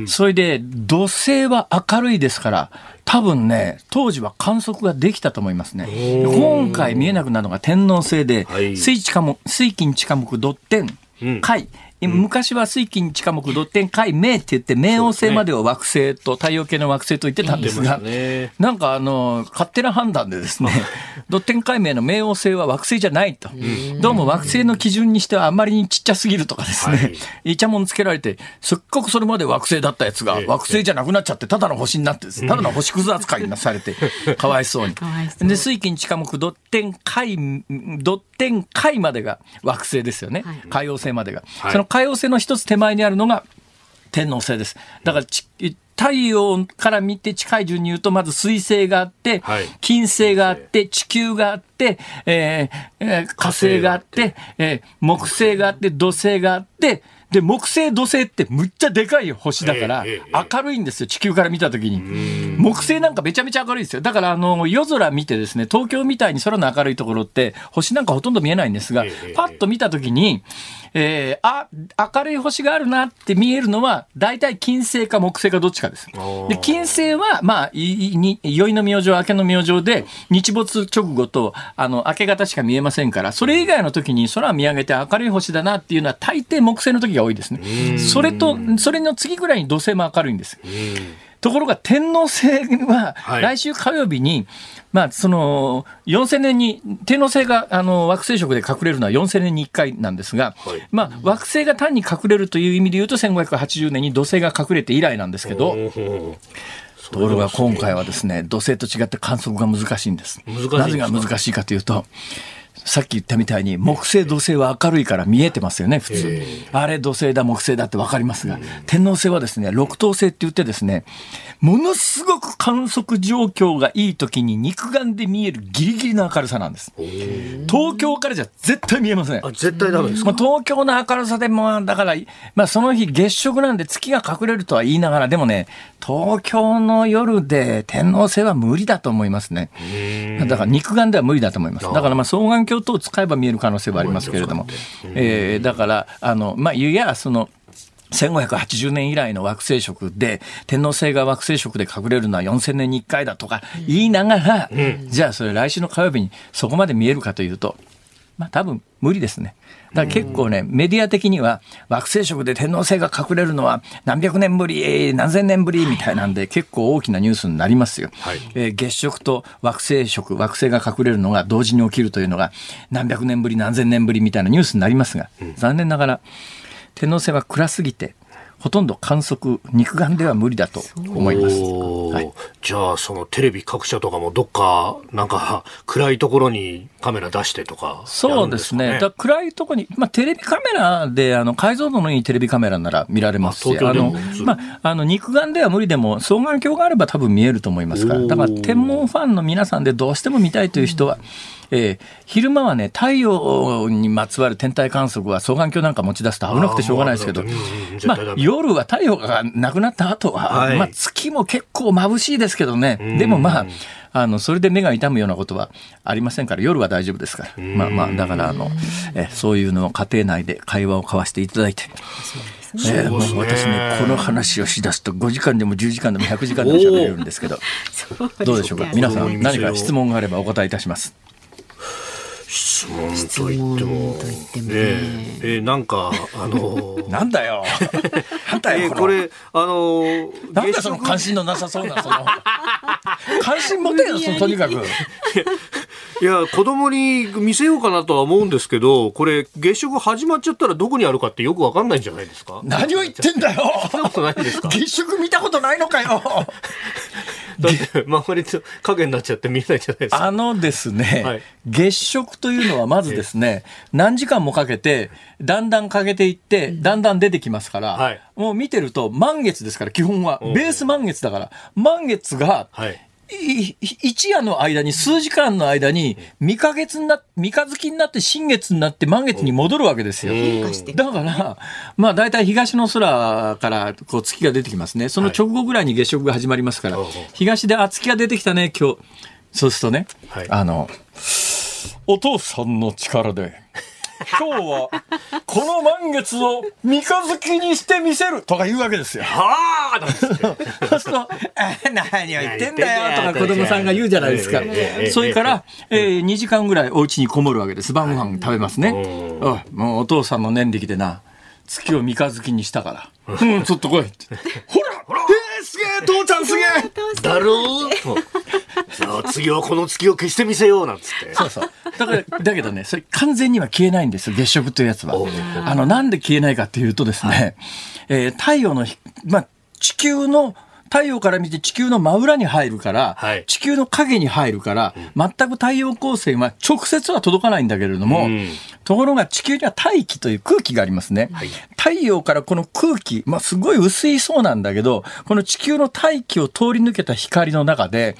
それで土星は明るいですから、多分ね、当時は観測ができたと思いますね。今回見えなくなるのが天王星で、水金地下木土天、うん。海、昔は水金地下木土天海明って言って冥王星までを惑星と太陽系の惑星と言ってたんですが、なんかあの勝手な判断でですね、ドッテン解明の冥王星は惑星じゃないと、どうも惑星の基準にしてはあまりにちっちゃすぎるとかですね、イチャモンつけられて、せっかくそれまで惑星だったやつがええ。惑星じゃなくなっちゃって、ただの星になってです。ね、ただの星屑扱いになされて、かわいそうに。で、水金地下木ドッテン海、ドッテン海までが惑星ですよね、はい。海王星までが。海王星の一つ手前にあるのが天王星です。だからち太陽から見て近い順に言うと、まず水星があって、はい金星があって、地球があって、えーえー火星があって、えー木星があって、土星があって、で、木星、土星ってむっちゃでかい星だから明るいんですよ、地球から見たときに。木星なんかめちゃめちゃ明るいですよ。だから、あの、夜空見てですね、東京みたいに空の明るいところって、星なんかほとんど見えないんですがええ、パッと見たときに、えーあ、明るい星があるなって見えるのは、大体金星か木星かどっちかです。ーで、金星は、まあ、いいに宵の明星、明けの明星で、日没直後と、あの、明け方しか見えませんから、それ以外の時に空見上げて明るい星だなっていうのは、大抵木星の時が多いですね。それと、それの次ぐらいに土星も明るいんです。ところが天王星ははい来週火曜日に、まあその4000年に天王星があの惑星食で隠れるのは4000年に1回なんですが、はい。まあ惑星が単に隠れるという意味で言うと1580年に土星が隠れて以来なんですけど、ところが今回はですね土星と違って観測が難しいんです。なぜが難しいかというとさっき言ったみたいに木星土星は明るいから見えてますよね普通、あれ土星だ木星だって分かりますが、天王星はですね六等星って言ってですねものすごく観測状況がいい時に肉眼で見えるギリギリの明るさなんです。東京からじゃ絶対見えません。あ、絶対ダメですか？まあ、東京の明るさでも、だから、まあ、その日月食なんで月が隠れるとは言いながら、でもね、東京の夜で天王星は無理だと思いますね。だから肉眼では無理だと思います。だからまあ双眼鏡等を使えば見える可能性はありますけれども、えーだから、あの、まあ、いや、その、1580年以来の惑星食で、天王星が惑星食で隠れるのは4000年に1回だとか言いながら、じゃあそれ来週の火曜日にそこまで見えるかというと、まあ多分無理ですね。だから結構ね、メディア的には惑星食で天王星が隠れるのは何百年ぶり、えー何千年ぶりみたいなんで結構大きなニュースになりますよ。はいえー月食と惑星食、惑星が隠れるのが同時に起きるというのが何百年ぶり、何千年ぶりみたいなニュースになりますが、残念ながら天王星は暗すぎて、ほとんど観測、肉眼では無理だと思います。はい。じゃあそのテレビ各社とかもどっかなんか暗いところにカメラ出してとかそうですね。だ暗いとこに、まあ、テレビカメラで、あの、解像度のいいテレビカメラなら見られますし、あのまあ、あの、肉眼では無理でも、双眼鏡があれば多分見えると思いますから、だから、天文ファンの皆さんでどうしても見たいという人は、えー昼間はね、太陽にまつわる天体観測は双眼鏡なんか持ち出すと危なくてしょうがないですけどあまあ夜は太陽がなくなった後は、はい。まあ、月も結構眩しいですけどね、でもまあ、あの、それで目が痛むようなことはありませんから、夜は大丈夫ですから。まあまあ、だから、あの、え、そういうのを家庭内で会話を交わしていただいて。えーもう私ね、この話をしだすと5時間でも10時間でも100時間でも喋れるんですけど、どうでしょうか？皆さん、何か質問があればお答えいたします。質問と言っても。ねええなんか、あの なんだよ。なんだよ、えーこれ、あのーなんだその関心のなさそうな、その。関心持てよ、そのとにかく。いや、子供に見せようかなとは思うんですけど、これ、月食始まっちゃったらどこにあるかってよくわかんないんじゃないですか？何を言ってんだよ。そんなことないんですか？月食見たことないのかよ。だって、周りと影になっちゃって見えないじゃないですか。あのですね、はい月食というのはまずですね、何時間もかけて、だんだんかけていって、だんだん出てきますから、はいもう見てると満月ですから、基本は。うんベース満月だから、満月が、はい。い一夜の間に、数時間の間に、三ヶ月にな、三日月になって新月になって満月に戻るわけですよ。だから、まあ大体東の空からこう月が出てきますね。その直後ぐらいに月食が始まりますから、はい東で、あ、月が出てきたね、今日。そうするとね、はいあの、お父さんの力で、今日はこの満月を三日月にしてみせるとか言うわけですよ。はあそうすると、あ何を言ってんだよとか子供さんが言うじゃないですか。それから、えー、2時間ぐらいお家にこもるわけです。晩ご飯食べますね。うんおいもうお父さんの念力でな、月を三日月にしたから。うん、ちょっと来いって。ほらほらえー、すげえ父ちゃんすげえだろう？と。さあ、次はこの月を消してみせようなんつって。そうそう。だから、だけどね、それ完全には消えないんですよ、月食というやつは。あの、なんで消えないかっていうとですね、えー太陽のひ、まあ、地球の、太陽から見て地球の真裏に入るから、はい。地球の影に入るから、全く太陽光線は直接は届かないんだけれども、うん。ところが地球には大気という空気がありますね。太陽からこの空気、まあ、すごい薄いそうなんだけど、この地球の大気を通り抜けた光の中で、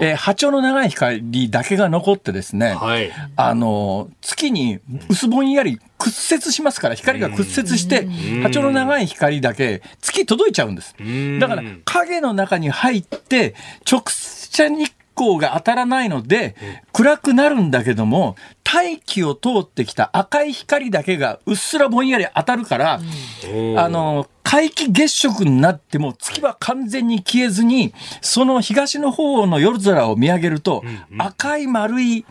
えー波長の長い光だけが残ってですね、はい。あの、月に薄ぼんやり屈折しますから、光が屈折して、波長の長い光だけ月届いちゃうんです。ん。だから、影の中に入って、直射日光が当たらないので、暗くなるんだけども、大気を通ってきた赤い光だけがうっすらぼんやり当たるから、あの、皆既月食になっても月は完全に消えずに、その東の方の夜空を見上げると、赤い丸い、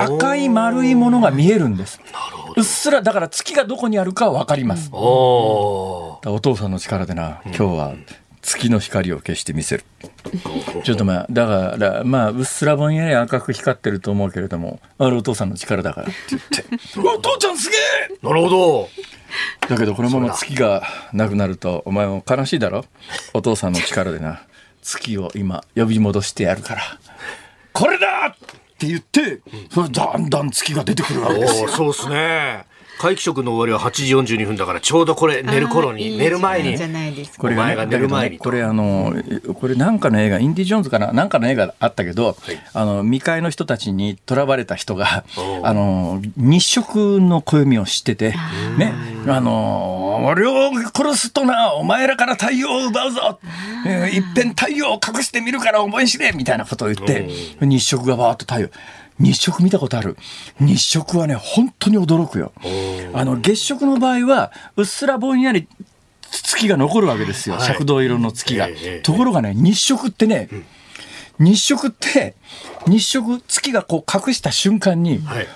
赤い丸いものが見えるんです。うっすら、だから月がどこにあるかはわかります。お父さんの力でな、今日は月の光を消してみせる。ちょっとまあ、だから、まあ、うっすらぼんやり赤く光ってると思うけれども、あれお父さんの力だからって言って、お父ちゃんすげえなるほど。だけどこのまま月がなくなると、お前も悲しいだろ？お父さんの力でな、月を今呼び戻してやるから。これだって言って、それだんだん月が出てくるわけですよ。おそうですね。皆既食の終わりは8時42分だから、ちょうどこれ寝る頃に、寝る前にじ。ゃないですか。これ前が寝る前に。これあの、これなんかの映画、インディ・ジョーンズかななんかの映画あったけど、あの、未開の人たちに囚われた人が、あの、日食の暦を知ってて、ね、あの、俺を殺すとな、お前らから太陽を奪うぞ、えー。いっぺん太陽を隠してみるから思い知れみたいなことを言って、日食がバーッと太陽、日食見たことある日食はね、本当に驚くよ。あの、月食の場合は、うっすらぼんやり月が残るわけですよ。はい赤銅色の月がええええ。ところがね、日食ってね、日食って、日食、月がこう隠した瞬間に、はい。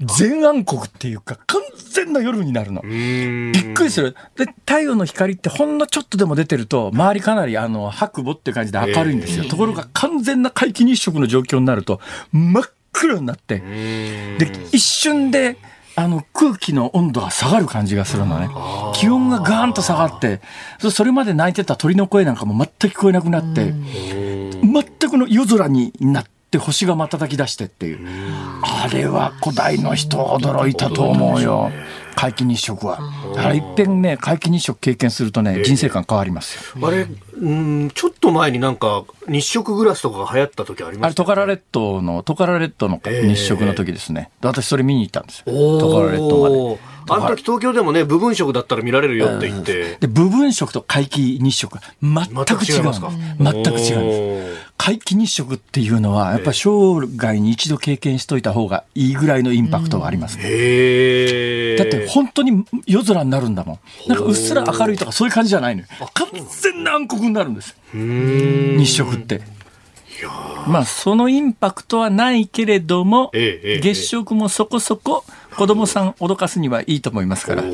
全暗黒っていうか、完全な夜になるの。びびっくりする。で、太陽の光ってほんのちょっとでも出てると、周りかなりあの、白母っていう感じで明るいんですよ。ところが完全な皆既日食の状況になると、真っ黒になって、で、一瞬で、あの、空気の温度が下がる感じがするのね。気温がガーンと下がって、そそれまで鳴いてた鳥の声なんかも全く聞こえなくなって、全くの夜空になって星が瞬き出してっていう。あれは古代の人驚いたと思うよ。皆既日食は。だからいっぺんね、皆既日食経験するとね、人生観変わりますよ。あれ、うん、ちょっと前になんか日食グラスとかが流行った時ありあれ、ましたトカラ列島の、トカラ列島の日食の時ですね。私それ見に行ったんですよ。トカラ列島まで。あの時東京でもね、部分食だったら見られるよって言って。で、部分食と皆既日食が全く違うの。ますか？全く違うんです。皆既日食っていうのは、やっぱり生涯に一度経験しといた方がいいぐらいのインパクトがありますね。へえ。だって本当に夜空になるんだもん。なんかうっすら明るいとかそういう感じじゃないのよ。完全な暗黒になるんですよ。日食って。まあそのインパクトはないけれども、ええええ月食もそこそこ子供さん脅かすにはいいと思いますから。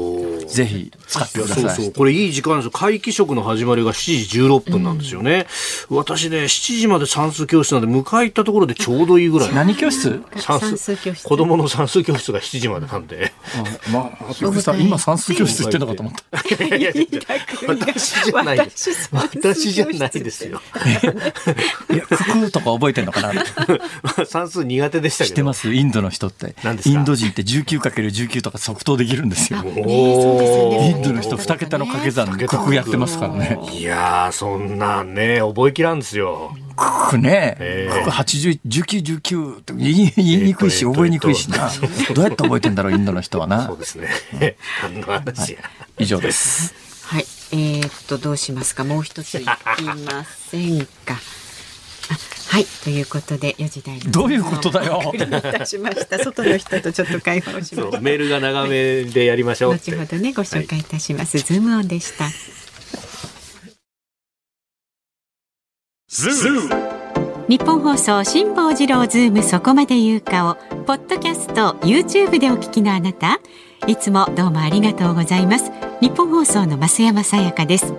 ぜひ使ってください。そうそう。これいい時間です。よ皆既食の始まりが7時16分なんですよね、私ね7時まで算数教室なんで迎え行ったところでちょうどいいぐらい。何教室？算算数教室。子供の算数教室が7時までなんで。あまあ今算数教室行ってんのかと思った。いやいやいや私じゃないです。私じゃないですよ。いや九九とか覚えてんのかな 算数苦手でしたけど。知ってます？インドの人って。何ですか？インド人って 19×19 とか即答できるんですよ。ねそうですよねインドの人2桁の掛け算桁九九やってますからね。いやーそんなんね覚えきらんですよ。九九ね。ええ。九九80 1919って言い言いにくいしえっと覚えにくいしな。どうやって覚えてんだろうインドの人はそなうですね。何の話や、以上です。はい、えー、っとどうしますか？もう一ついきませんか？あはいということで4時台のどういうことだよいたしました。外の人とちょっと会話をしました。そうメールが長めでやりましょうって後ほどねご紹介いたします。ズームオンでした。ニッポン放送辛坊治郎ズームそこまで言うかをポッドキャスト YouTube でお聞きのあなたいつもどうもありがとうございますニッポン放送の増山さやかです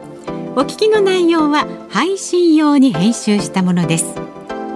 お聞きの内容は配信用に編集したものです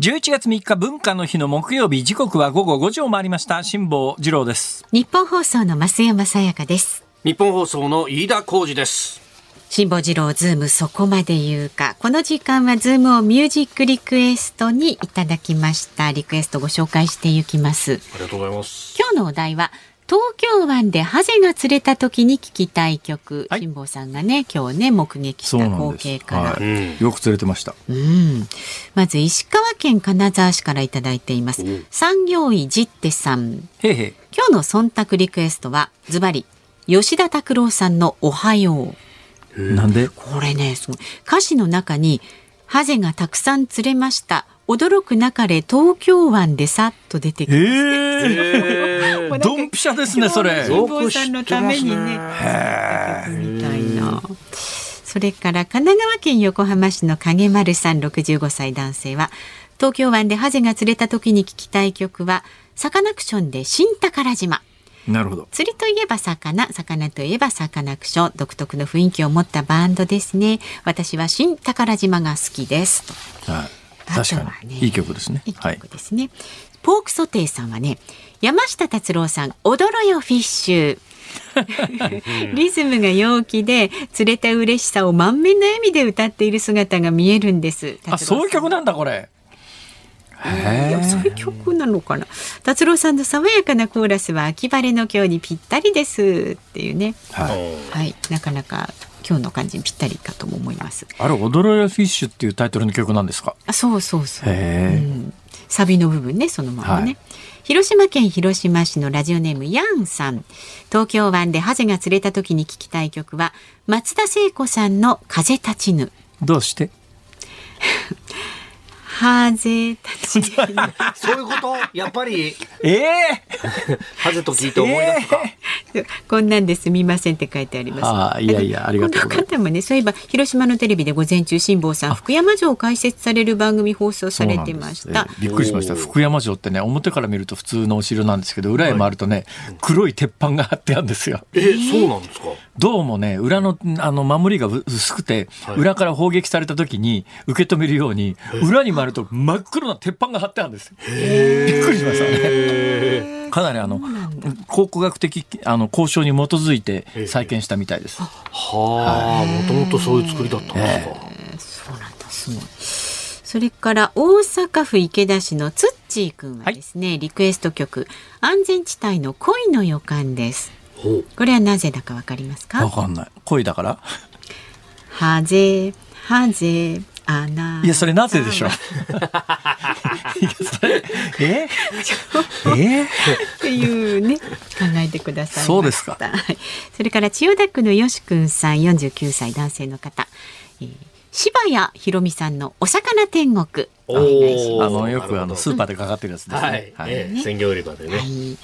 11月3日文化の日の木曜日。時刻は午後5時を回りました。辛坊治郎です。ニッポン放送の増山さやかです。ニッポン放送の飯田浩司です。辛坊治郎ズームそこまで言うか。この時間はズームオンミュージックリクエストにいただきました。リクエストご紹介していきます。ありがとうございます。今日のお題は東京湾でハゼが釣れた時に聞きたい曲、はい。辛坊さんがね今日ね目撃した光景から、はい。うん。よく釣れてました。うん、まず石川県金沢市からいただいています、うん。産業医ジッテさん。今日の忖度リクエストはズバリ吉田拓郎さんのおはよう。なんで？これねすごい。歌詞の中にハゼがたくさん釣れました。驚くなかれ東京湾でさっと出てきえますえもうなんかドンピシャですねそれ。辛坊さんのためにねよく知ってますねみたいな。それから神奈川県横浜市の影丸さん65歳男性は東京湾でハゼが釣れた時に聞きたい曲はサカナクションで新宝島。なるほど。釣りといえば魚魚といえばサカナクション。独特の雰囲気を持ったバンドですね。私は新宝島が好きです。とはい。確ねかに。いい曲ですね。い。いはい曲ですね、ポークソテーさんはね山下達郎さん踊ろよフィッシュ。リズムが陽気で釣れた嬉しさを満面の笑みで歌っている姿が見えるんです。あそういう曲なんだこれ。いやそういう曲なのかな。達郎さんの爽やかなコーラスは秋晴れの今日にぴったりです。っていうね。はい。はい。なかなか今日の感じにぴったりかとも思います。あれ「踊ろよフィッシュ」っていうタイトルの曲なんですか？あそうそうそう、うん、サビの部分ねそのままね、はい広島県広島市のラジオネームヤンさん。東京湾でハゼが釣れた時に聞きたい曲は松田聖子さんの風立ちぬ。どうして？ハゼ立ち。ぬ そういうこと？やっぱり？ええ。ハゼと聞いて思い出すか、こんなんです。みませんって書いてあります。ああいやいやありがとうございます。この方もね、そういえば広島のテレビで午前中辛坊さん福山城を解説される番組放送されてました。ええびっくりしました。福山城ってね表から見ると普通のお城なんですけど裏へ回るとね、黒い鉄板が張ってあるんですよ。え、そうなんですか？どうもね裏のあの守りが薄くて、はい。裏から砲撃された時に受け止めるように裏に回ると真っ黒な鉄板が張ってあるんですよびっくりしましたねへかなりあの考古学的あの交渉に基づいて再建したみたいです。はあ、もともとそういう作りだったんですか。そうなんだ、すごい。それから大阪府池田市のつっちーくんはですね、リクエスト曲安全地帯の恋の予感です。ほう。これはなぜだかわかりますか？わかんない。恋だから？はぜはぜ。いや、それなぜでしょう？え？え？っていうね考えてくださいました。そうですか。はい。それから千代田区のよしくんさん49歳男性の方、えー柴谷ひろみさんのお魚天国あの、よくあの、スーパーでかかってるやつですはいね。。はいええ鮮魚売り場でね。はい。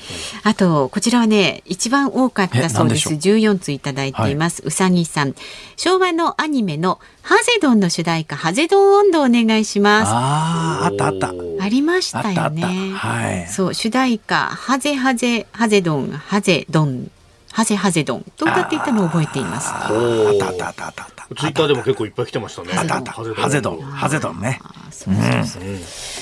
あと、こちらはね、一番多かったそうです。え何で14通いただいています。うさぎさん。昭和のアニメのハゼドンの主題歌、ハゼドン温度お願いします。あああ、あったあった。おーりましたよね。はい。そう、主題歌、ハゼハゼ、ハゼドン、ハゼドン、ハゼハゼドンと歌っていたのを覚えています。あったあったあったあった。ツイッターでも結構いっぱい来てましたね。あったあった。ハゼドン。ハゼドンね。そうそうそう。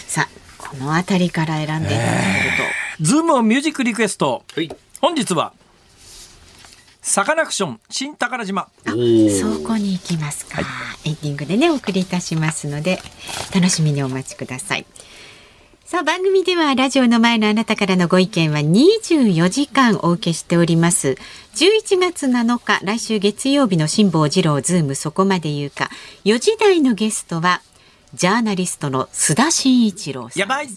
さあ、この辺りから選んでいただけると。ズームオンミュージックリクエスト。はい。本日は、サカナクション新宝島。あそこに行きますか、エンディングでねお送りいたしますので楽しみにお待ちください。さあ番組ではラジオの前のあなたからのご意見は24時間お受けしております。11月7日来週月曜日の辛坊治郎ズームそこまで言うか。4時台のゲストはジャーナリストの須田慎一郎さんやばい。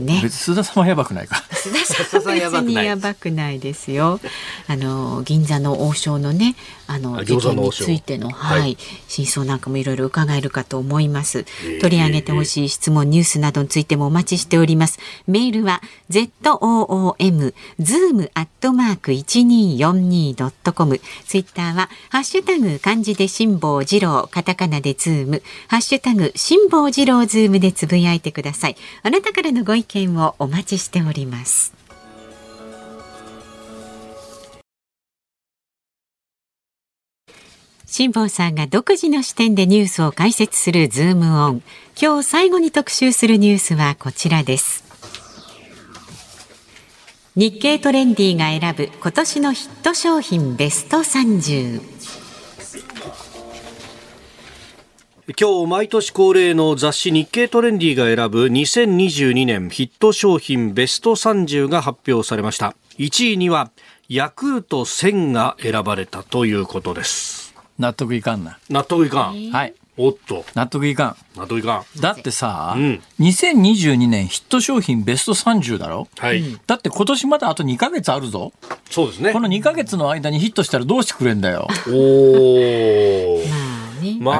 ね別に須田さんはやばくないか。須田さんは別にやばくないですよ。あの銀座の王将のね、あのあ事件についての、はいはい、真相なんかもいろいろ伺えるかと思いますえ。取り上げてほしい質問、ニュースなどについてもお待ちしております。メールは z o o m zoom アットマーク一二四二ドットコム。ツイッターはハッシュタグ漢字で辛坊治郎、カタカナでズーム、ハッシュタグ辛坊治郎ズームでつぶやいてください。あなたからのご意見をお待ちしております。辛坊さんが独自の視点でニュースを解説するズームオン。今日最後に特集するニュースはこちらです。日経トレンディが選ぶ今年のヒット商品ベスト30。今日毎年恒例の雑誌日経トレンディが選ぶ2022年ヒット商品ベスト30が発表されました。1位にはヤクルト1000が選ばれたということです。納得いかんな。納得いかん。はい。おっと、納得いか納得いかん。ん。だってさ、うん2022年ヒット商品ベスト30だろ？はい。だって今年まだあと2ヶ月あるぞ。そうですね。この2ヶ月の間にヒットしたらどうしてくれんだよ。おー。まあね。まあ、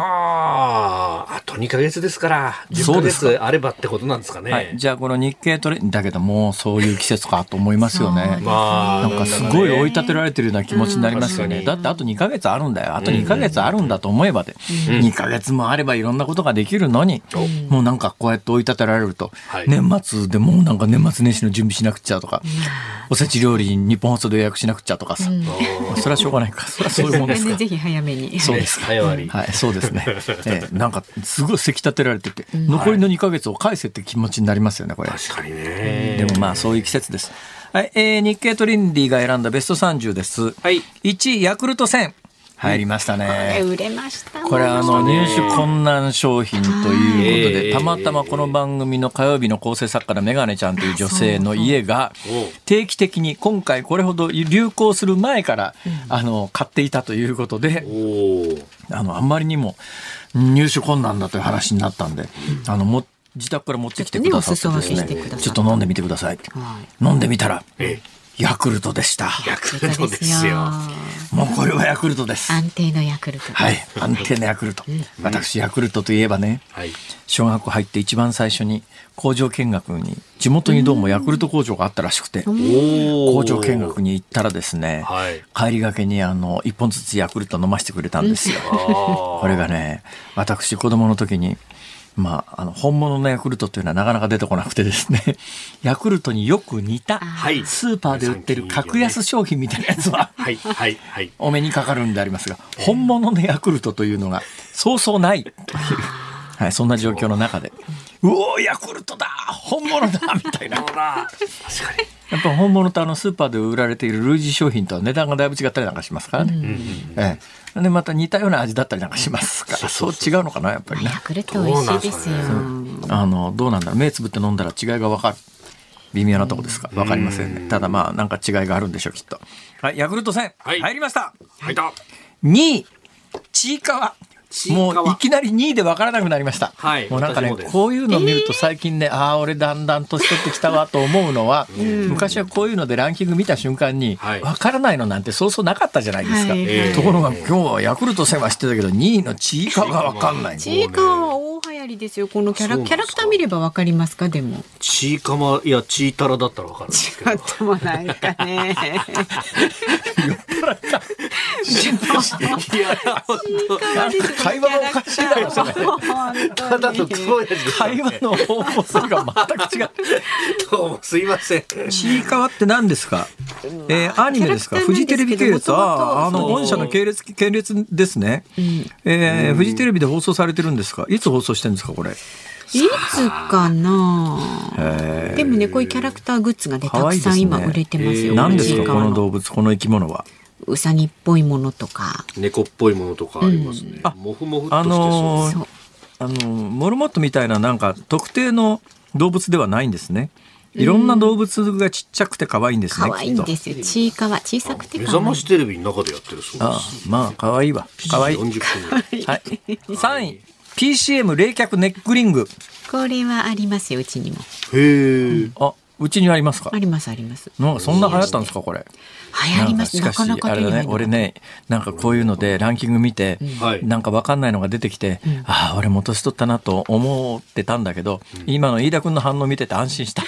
2ヶ月ですから、10ヶ月あればってことなんですかね。はい。じゃあこの日経トレだけどもうそういう季節かと思いますよね。まあ、なんかすごい追い立てられてるような気持ちになりますよね。うんだってあと2ヶ月あるんだよ。あと2ヶ月あるんだと思えばで。2ヶ月もあればいろんなことができるのに、もうなんかこうやって追い立てられるとはい、年末でもうなんか年末年始の準備しなくちゃとか、おせち料理日本放送で予約しなくちゃとかさ。それはしょうがないか。それはそういうもんですか。ぜひ早めに。そうですか。早割り。はい、そうですね。ええなんかすごいせき立てられてて、残りの2ヶ月を返せって気持ちになりますよね、これ。確かにね。でもまあそういう季節です。はい、えー、日経トレンディが選んだベスト30です。はい。1位、ヤクルト1000。入りましたこれね。売れましたこれあの入手困難商品ということはいで、たまたまこの番組の火曜日の構成作家のメガネちゃんという女性の家が定期的に今回これほど流行する前からあの買っていたということで。あの、あんまりにも入手困難だという話になったんで、あの、も、自宅から持ってきてくださってちょっとねお裾ですねちょっと飲んでみてください。飲んでみたら、えヤクルトでした。ヤクルトですよ。もうこれはヤクルトです。安定のヤクルト。はい、安定のヤクルト。私、ヤクルトといえばね、はい。小学校入って一番最初に工場見学に、地元にどうもヤクルト工場があったらしくて、お工場見学に行ったらですね、はい。帰りがけにあの、一本ずつヤクルト飲ませてくれたんですよ。あこれがね、私子供の時に、まあ、あの、本物のヤクルトっていうのはなかなか出てこなくてですね、ヤクルトによく似た、はいスーパーで売ってる格安商品みたいなやつは、あ。はい。はい。はい。お目にかかるんでありますが、本物のヤクルトというのが、そうそうないという、はい、そんな状況の中で、うおー、ヤクルトだ本物だみたいな。ほら。確かに。やっぱ本物とあのスーパーで売られている類似商品とは値段がだいぶ違ったりなんかしますからね。ええ、でまた似たような味だったりなんかしますから。そう違うのかなやっぱりね。ヤ。クルト美味しいですよ。あのどうなんだろう。目つぶって飲んだら違いが分かる。微妙なとこですか。分かりませんね。ただまあなんか違いがあるんでしょうきっと。はいヤクルト戦、はい。入りました。はいだ。2位ちいかわもういきなり2位で分からなくなりました、はい。もうなんかねこういうのを見ると最近ね、ああ俺だんだん年取ってきたわと思うのは、昔はこういうのでランキング見た瞬間に、はい。分からないのなんてそうそうなかったじゃないですか、はいええところが今日はヤクルト戦は知ってたけど2位のちいかわが分かんない。ちいかわは大流行りですよ。このキャラキャラクター見ればわかりますか？でも。チーカマ、いや、チータラだったらわかるんですけど。ちょっともなんかね。いや、会話がおかしいだろそれただの黒い会話の方向性が全く違う。どうもすいません。ちいかわって何ですか、えーアニメですか？フジテレビ系列ああの御社の系列系列ですね、えーフジテレビで放送されてるんですか？いつ放送してるんですかこれいつかな？えでもねこういうキャラクターグッズがねたくさん今売れてますよ。何ですかこの動物？この生き物は？うさぎっぽいものとか。猫っぽいものとかありますね。あもふもふっとあしてそう。の。あのモルモットみたいななんか特定の動物ではないんですねいろんな動物がちっちゃくて可愛いんですね可愛いんですよ。ちいかわ小さくて可愛い目覚まし。テレビの中でやってるそうああまあ可愛いわ可愛い7時40分ぐらい。はい3位 PCM 冷却ネックリング。これはありますようちにも。へえ。あうちにありますか？ありますあります。なんかそんな流行ったんですかこれ？流行りましかしなんかなかあれだね俺ねなんかこういうのでランキング見て、はい。なんかわかんないのが出てきて、ああ俺も年取ったなと思ってたんだけど、今の飯田君の反応見てて安心した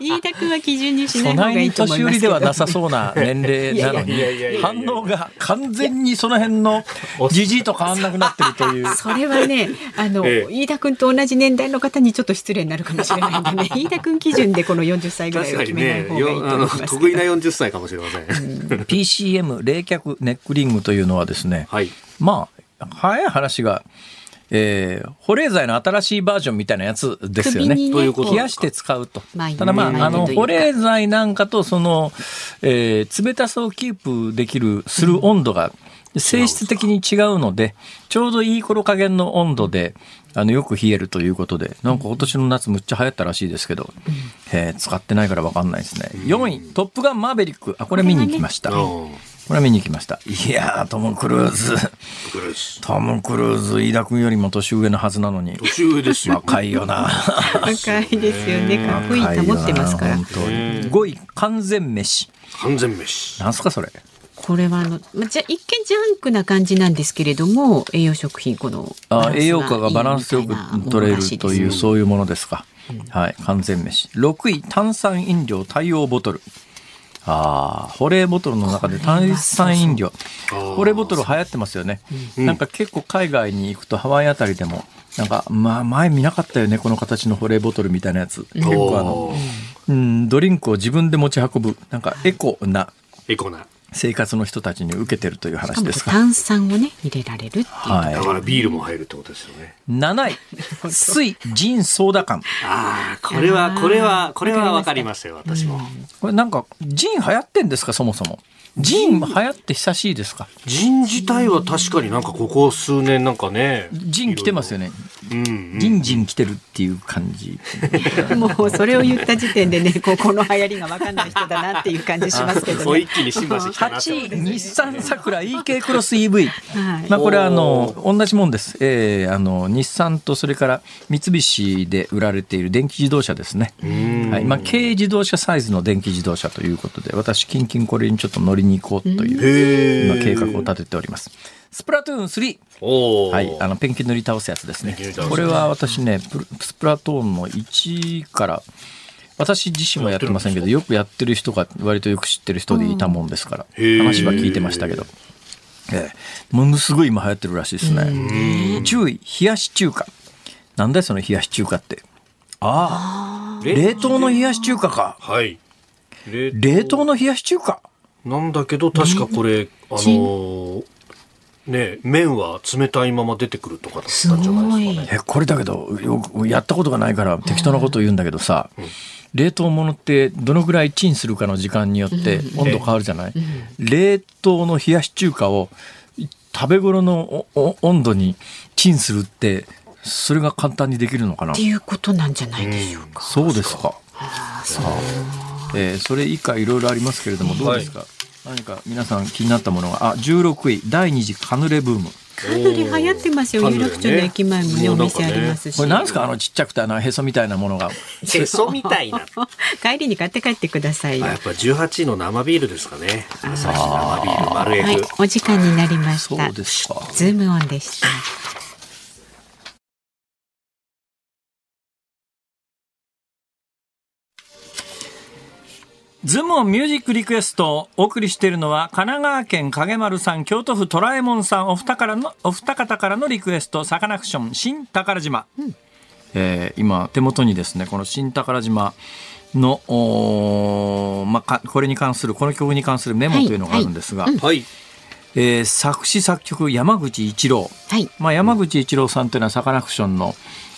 飯田君は基準にしない方がいいと思いますけど。年寄りではなさそうな年齢なのに反応が完全にその辺のじじいと変わんなくなってるという それはね、あの、ええ飯田君と同じ年代の方にちょっと失礼になるかもしれないんでね、飯田君基準でこの40歳ぐらい確かにを決めないね、方がいいとよあの思いますけど。得意な40歳かもしれません。PCM 冷却ネックリングというのはですね、はい。まあ早い話が、えー保冷剤の新しいバージョンみたいなやつですよね。ねということ冷やして使うと。まあただまあ、あの、保冷剤なんかと、その、えー冷たさをキープできる、する温度が、性質的に違うので、ちょうどいい頃加減の温度で、あの、よく冷えるということで、なんか今年の夏むっちゃ流行ったらしいですけど、えー使ってないからわかんないですね。4位、トップガンマーベリック。あ、これ見に行きました。こうんれは見に行きました。いやー、トム・クルーズ。トム・クルーズ、飯田君よりも年上のはずなのに。年上ですよ。若いよな。若いですよね。かっこいい保ってますから。本当に。5位、完全飯。完全飯。なんすか、それ。これはあの、まあ、じゃ一見ジャンクな感じなんですけれども、栄養食品このあ栄養価がバランスよく取れるという、う。そういうものですか。はい、完全飯。6位、炭酸飲料対応ボトル。ああ、保冷ボトルの中で炭酸飲料。保冷ボトル流行ってますよね。なんか結構海外に行くとハワイあたりでも、なんか、まあ前見なかったよね、この形の保冷ボトルみたいなやつ。結構あの、うん、ドリンクを自分で持ち運ぶ、なんかエコなエコな。生活の人たちに受けてるという話ですか？炭酸をね入れられるっていう。はだからビールも入るってことですよね。い。7位、水、ジン、ソーダ缶。ああ、これは、これは、これはわかりますよ、私も。これなんか、ジン流行ってんですか、そもそも。ジン流行って久しいですか？ジン自体は確かになんかここ数年なんかね。ジン来てますよね。うん。ジンジン来てるっていう感じ。もうそれを言った時点でね、こうこの流行りが分かんない人だなっていう感じしますけどね。そう一気に新橋来たなって思って8日産桜 EK クロス EV、はいまあ、これはあの同じもんです、えー、あの日産とそれから三菱で売られている電気自動車ですね、はいまあ、軽自動車サイズの電気自動車ということで私キンキンこれにちょっと乗りに行こうという今計画を立てております。スプラトゥーン3おー。はい、あのペンキ塗り倒すやつですね。これは私ねスプラトーンの1から私自身はやってませんけどよくやってる人が割とよく知ってる人でいたもんですから、話は聞いてましたけど、ええ、ものすごい今流行ってるらしいですね。注意冷やし中華。なんだよその冷やし中華って。ああ。冷凍の冷やし中華か。はい。冷冷凍の冷やし中華なんだけど確かこれ、あのーね麺は冷たいまま出てくるとかだったんじゃないですかね。えこれだけどよくやったことがないから適当なことを言うんだけどさ、冷凍物ってどのぐらいチンするかの時間によって温度変わるじゃない、冷凍の冷やし中華を食べ頃のおお温度にチンするってそれが簡単にできるのかな？っていうことなんじゃないでしょうか。そうですか。さあ、えーそれ以下いろいろありますけれどもどうですか、何か皆さん気になったものが？あ16位第二次カヌレブームかなり流行ってますよ。有楽町の駅前もね、お店ありますし。これ何ですか？あのちっちゃくてあのへそみたいなものが へそみたいな。帰りに買って帰ってくださいやっぱ18位の生ビールですかね。朝日生ビール丸 F。はい、お時間になりましたそう。ですかズームオンでした。ズモンミュージックリクエストをお送りしているのは神奈川県影丸さん京都府トラえもんさんお二からのお二方からのリクエストサカナクション新宝島、えー今手元にですねこの新宝島の、まあ、かこれに関するこの曲に関するメモというのがあるんですが、はい。えー作詞作曲山口一郎、はい。まあ、山口一郎さんというのはサカナクションの、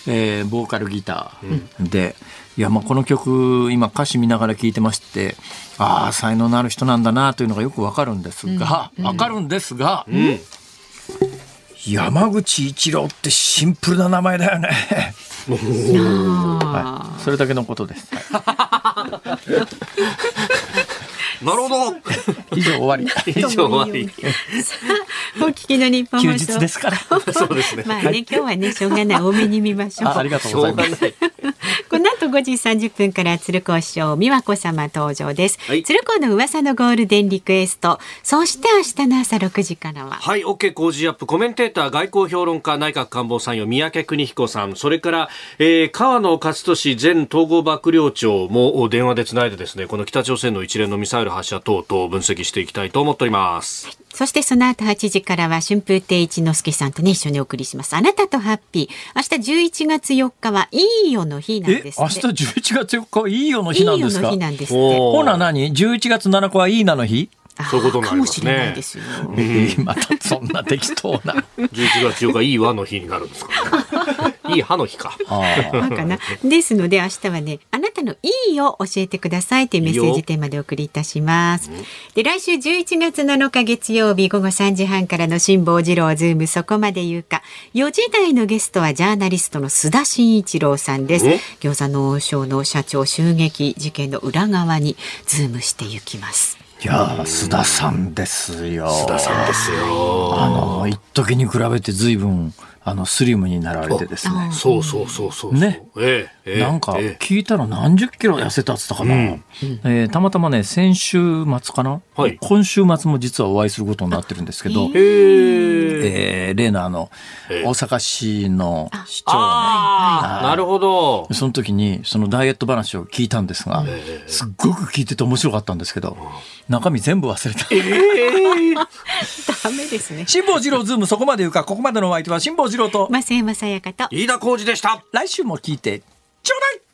えーボーカルギターで、いやまあこの曲今歌詞見ながら聴いてましてああ才能のある人なんだなというのがよくわかるんですが、わかるんですが、うん。山口一郎ってシンプルな名前だよね。はい、それだけのことです。はい なるほど。以上終わり。以上終わり。お聞きの日本休放送。日ですから。そうですね。まあね、今日はね、しょうがない。多めに見ましょう。あありがとしうございます。ょうがない。この後5時30分から鶴子師匠美和子様登場です、はい鶴子の噂のゴールデンリクエストそして明日の朝6時からははい、OK 工事アップ、コメンテーター、外交評論家、内閣官房参与、三宅邦彦さん、それから、えー、河野克俊前統合幕僚長も電話でつないでですね、この北朝鮮の一連のミサイル発射等々を分析していきたいと思っております。そしてその後8時からは春風亭一之輔さんとね一緒にお送りします。あなたとハッピー。明日11月4日はいいよの日なんえです明日11月4日はいいよの日なんですか？いいよの日なんですほな何 ?11 月7日はいいなの日？あそういうことになりますね。すよえーまたそんな適当な。11月8日、いい和の日になるんですか、ね、いい歯の日か。あー。なんかな。ですので明日はねあなたのいいを教えてくださいというメッセージテーマでお送りいたします。で来週11月7日月曜日午後3時半からの辛坊治郎ズームそこまで言うか。4時台のゲストはジャーナリストの須田慎一郎さんです。え餃子の王将の社長襲撃事件の裏側にズームしていきますいやー須田さんですよ。須須田さんですよ。あの一時に比べて随分あのスリムになられてですね。そうそうそうそう。ね。ええええなんかええ聞いたら何十キロ痩せたっつったかな、うんえーたまたまね先週末かな、はい今週末も実はお会いすることになってるんですけど、へえ。えー例のあのええ大阪市の市長。ああ、なるほど。その時にそのダイエット話を聞いたんですが、ええすっごく聞いてて面白かったんですけど、中身全部忘れた。ダメですね。辛坊治郎ズームそこまで言うか、ここまでのお相手は辛坊治郎と、増山さやかと。飯田浩二でした。来週も聞いて、ちょうだい